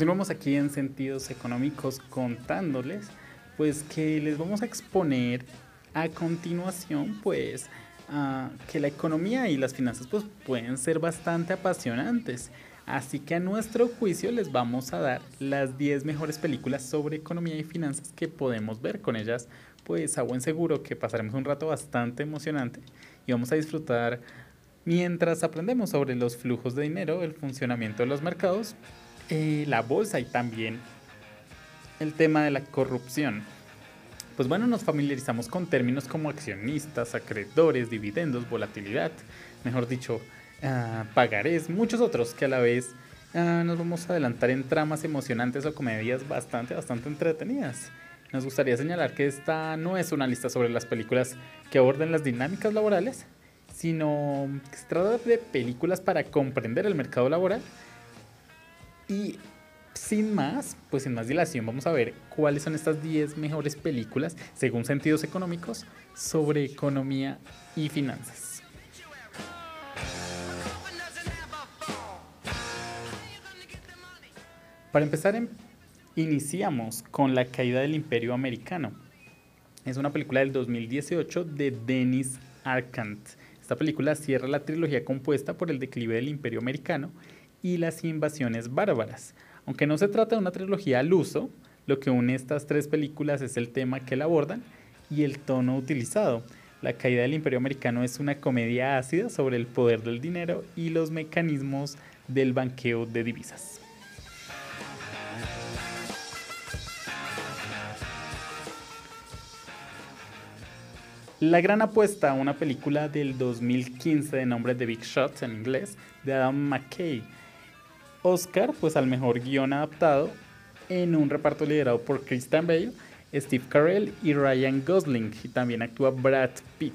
Continuamos aquí en Sentidos Económicos contándoles pues que les vamos a exponer a continuación pues uh, que la economía y las finanzas pues pueden ser bastante apasionantes. Así que a nuestro juicio les vamos a dar las 10 mejores películas sobre economía y finanzas que podemos ver con ellas. Pues a buen seguro que pasaremos un rato bastante emocionante y vamos a disfrutar mientras aprendemos sobre los flujos de dinero, el funcionamiento de los mercados, eh, la bolsa y también el tema de la corrupción. Pues bueno, nos familiarizamos con términos como accionistas, acreedores, dividendos, volatilidad, mejor dicho, uh, pagarés, muchos otros que a la vez uh, nos vamos a adelantar en tramas emocionantes o comedias bastante, bastante entretenidas. Nos gustaría señalar que esta no es una lista sobre las películas que aborden las dinámicas laborales, sino que se trata de películas para comprender el mercado laboral y sin más, pues sin más dilación, vamos a ver cuáles son estas 10 mejores películas, según sentidos económicos, sobre economía y finanzas. Para empezar, em, iniciamos con La caída del imperio americano. Es una película del 2018 de Dennis Arcand. Esta película cierra la trilogía compuesta por el declive del imperio americano y las invasiones bárbaras. Aunque no se trata de una trilogía al uso, lo que une estas tres películas es el tema que la abordan y el tono utilizado. La caída del imperio americano es una comedia ácida sobre el poder del dinero y los mecanismos del banqueo de divisas. La gran apuesta, una película del 2015 de nombre The Big Shots en inglés, de Adam McKay, Oscar pues al mejor guion adaptado en un reparto liderado por Christian Bale, Steve Carell y Ryan Gosling y también actúa Brad Pitt.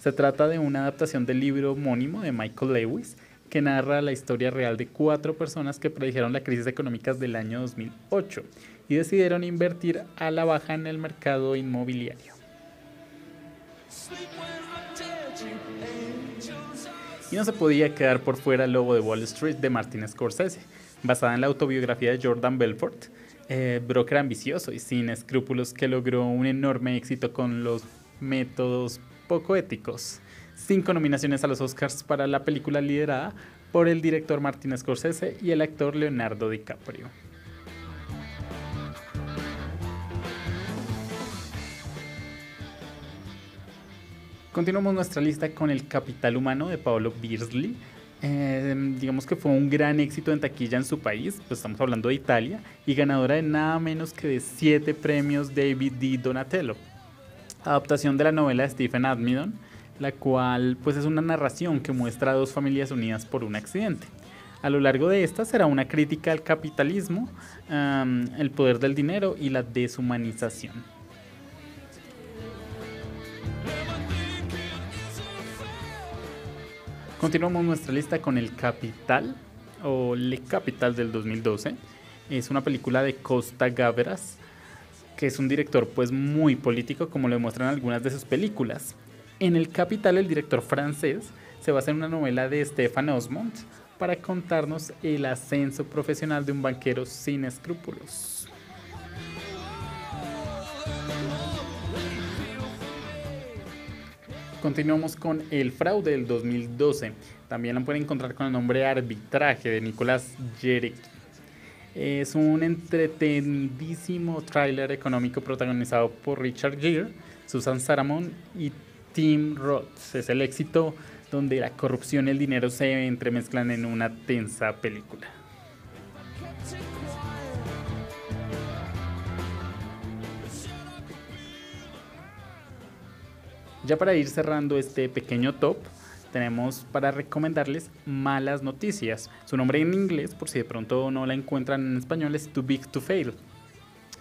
Se trata de una adaptación del libro homónimo de Michael Lewis que narra la historia real de cuatro personas que predijeron la crisis económica del año 2008 y decidieron invertir a la baja en el mercado inmobiliario. Y no se podía quedar por fuera el lobo de Wall Street de Martin Scorsese, basada en la autobiografía de Jordan Belfort, eh, broker ambicioso y sin escrúpulos que logró un enorme éxito con los métodos poco éticos. Cinco nominaciones a los Oscars para la película liderada por el director Martin Scorsese y el actor Leonardo DiCaprio. Continuamos nuestra lista con El Capital Humano de Paolo Beersley. Eh, digamos que fue un gran éxito en taquilla en su país, pues estamos hablando de Italia, y ganadora de nada menos que de siete premios David D. Donatello. Adaptación de la novela de Stephen Admidon, la cual pues es una narración que muestra a dos familias unidas por un accidente. A lo largo de esta será una crítica al capitalismo, el poder del dinero y la deshumanización. Continuamos nuestra lista con El Capital o Le Capital del 2012. Es una película de Costa Gavras, que es un director pues muy político como lo demuestran algunas de sus películas. En El Capital el director francés se basa en una novela de Stéphane Osmond para contarnos el ascenso profesional de un banquero sin escrúpulos. Continuamos con El fraude del 2012. También la pueden encontrar con el nombre Arbitraje de Nicolás Jerek. Es un entretenidísimo tráiler económico protagonizado por Richard Gere, Susan Saramon y Tim Roth. Es el éxito donde la corrupción y el dinero se entremezclan en una tensa película. Ya para ir cerrando este pequeño top, tenemos para recomendarles Malas Noticias. Su nombre en inglés, por si de pronto no la encuentran en español, es Too Big to Fail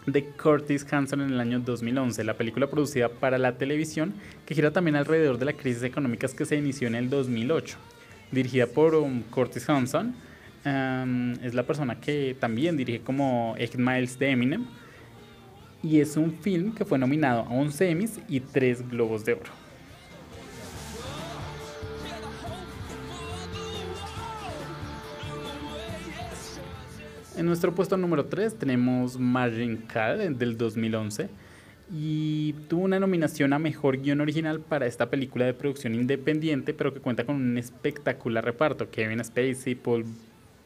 de Curtis Hanson en el año 2011, la película producida para la televisión que gira también alrededor de la crisis económica que se inició en el 2008. Dirigida por um, Curtis Hanson, um, es la persona que también dirige como Eight Miles de Eminem y es un film que fue nominado a 11 Emmys y 3 Globos de Oro. En nuestro puesto número 3 tenemos Margin Call del 2011 y tuvo una nominación a Mejor Guión Original para esta película de producción independiente, pero que cuenta con un espectacular reparto. Kevin Spacey, Paul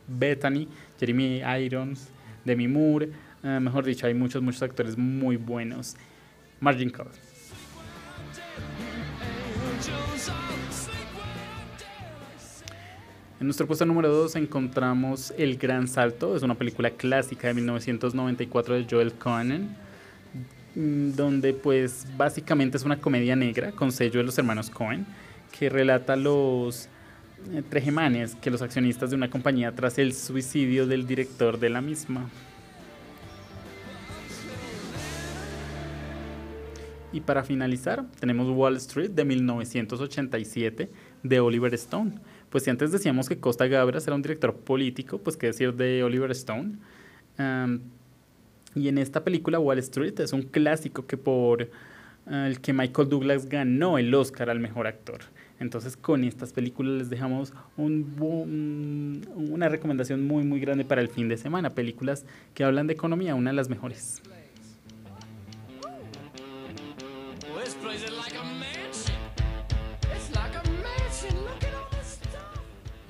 Bettany, Jeremy Irons, Demi Moore, eh, mejor dicho, hay muchos, muchos actores muy buenos. Margin Call. En nuestro puesto número 2 encontramos El Gran Salto, es una película clásica de 1994 de Joel Cohen, mm, donde pues básicamente es una comedia negra con sello de los hermanos Cohen, que relata los eh, trejemanes que los accionistas de una compañía tras el suicidio del director de la misma. Y para finalizar, tenemos Wall Street de 1987 de Oliver Stone pues si antes decíamos que Costa Gabras era un director político, pues qué decir de Oliver Stone. y en esta película Wall Street es un clásico que por eh, el que Michael Douglas ganó el Oscar al mejor actor. Entonces con estas películas les dejamos un, una recomendación muy muy grande para el fin de semana. Películas que hablan de economía, una de las mejores.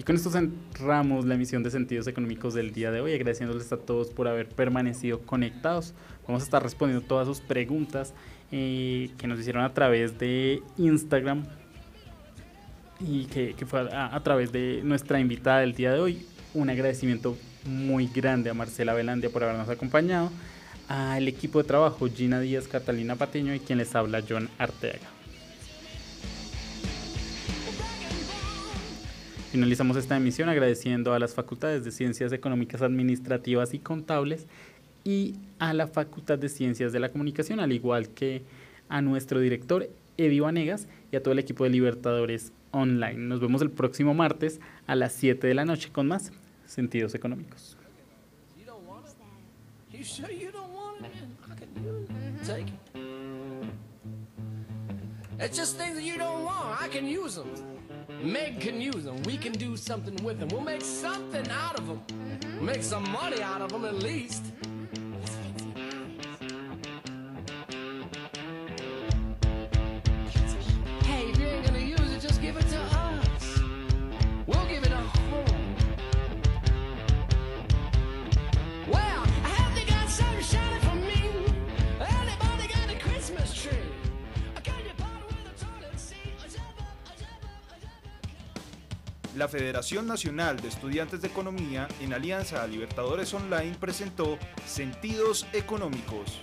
Con esto cerramos la emisión de Sentidos Económicos del día de hoy, agradeciéndoles a todos por haber permanecido conectados. Vamos a estar respondiendo todas sus preguntas eh, que nos hicieron a través de Instagram y que, fue a, través de nuestra invitada del día de hoy. Un agradecimiento muy grande a Marcela Velandia por habernos acompañado, al equipo de trabajo Gina Díaz, Catalina Patiño y quien les habla John Arteaga. Finalizamos esta emisión agradeciendo a las Facultades de Ciencias Económicas, Administrativas y Contables y a la Facultad de Ciencias de la Comunicación, al igual que a nuestro director Eddie Vanegas y a todo el equipo de Libertadores Online. Nos vemos el próximo martes a las 7 de la noche con más Sentidos Económicos. Meg can use them. We can do something with them. We'll make something out of them. Mm-hmm. Make some money out of them at least. La Federación Nacional de Estudiantes de Economía, en alianza a Libertadores Online, presentó Sentidos Económicos.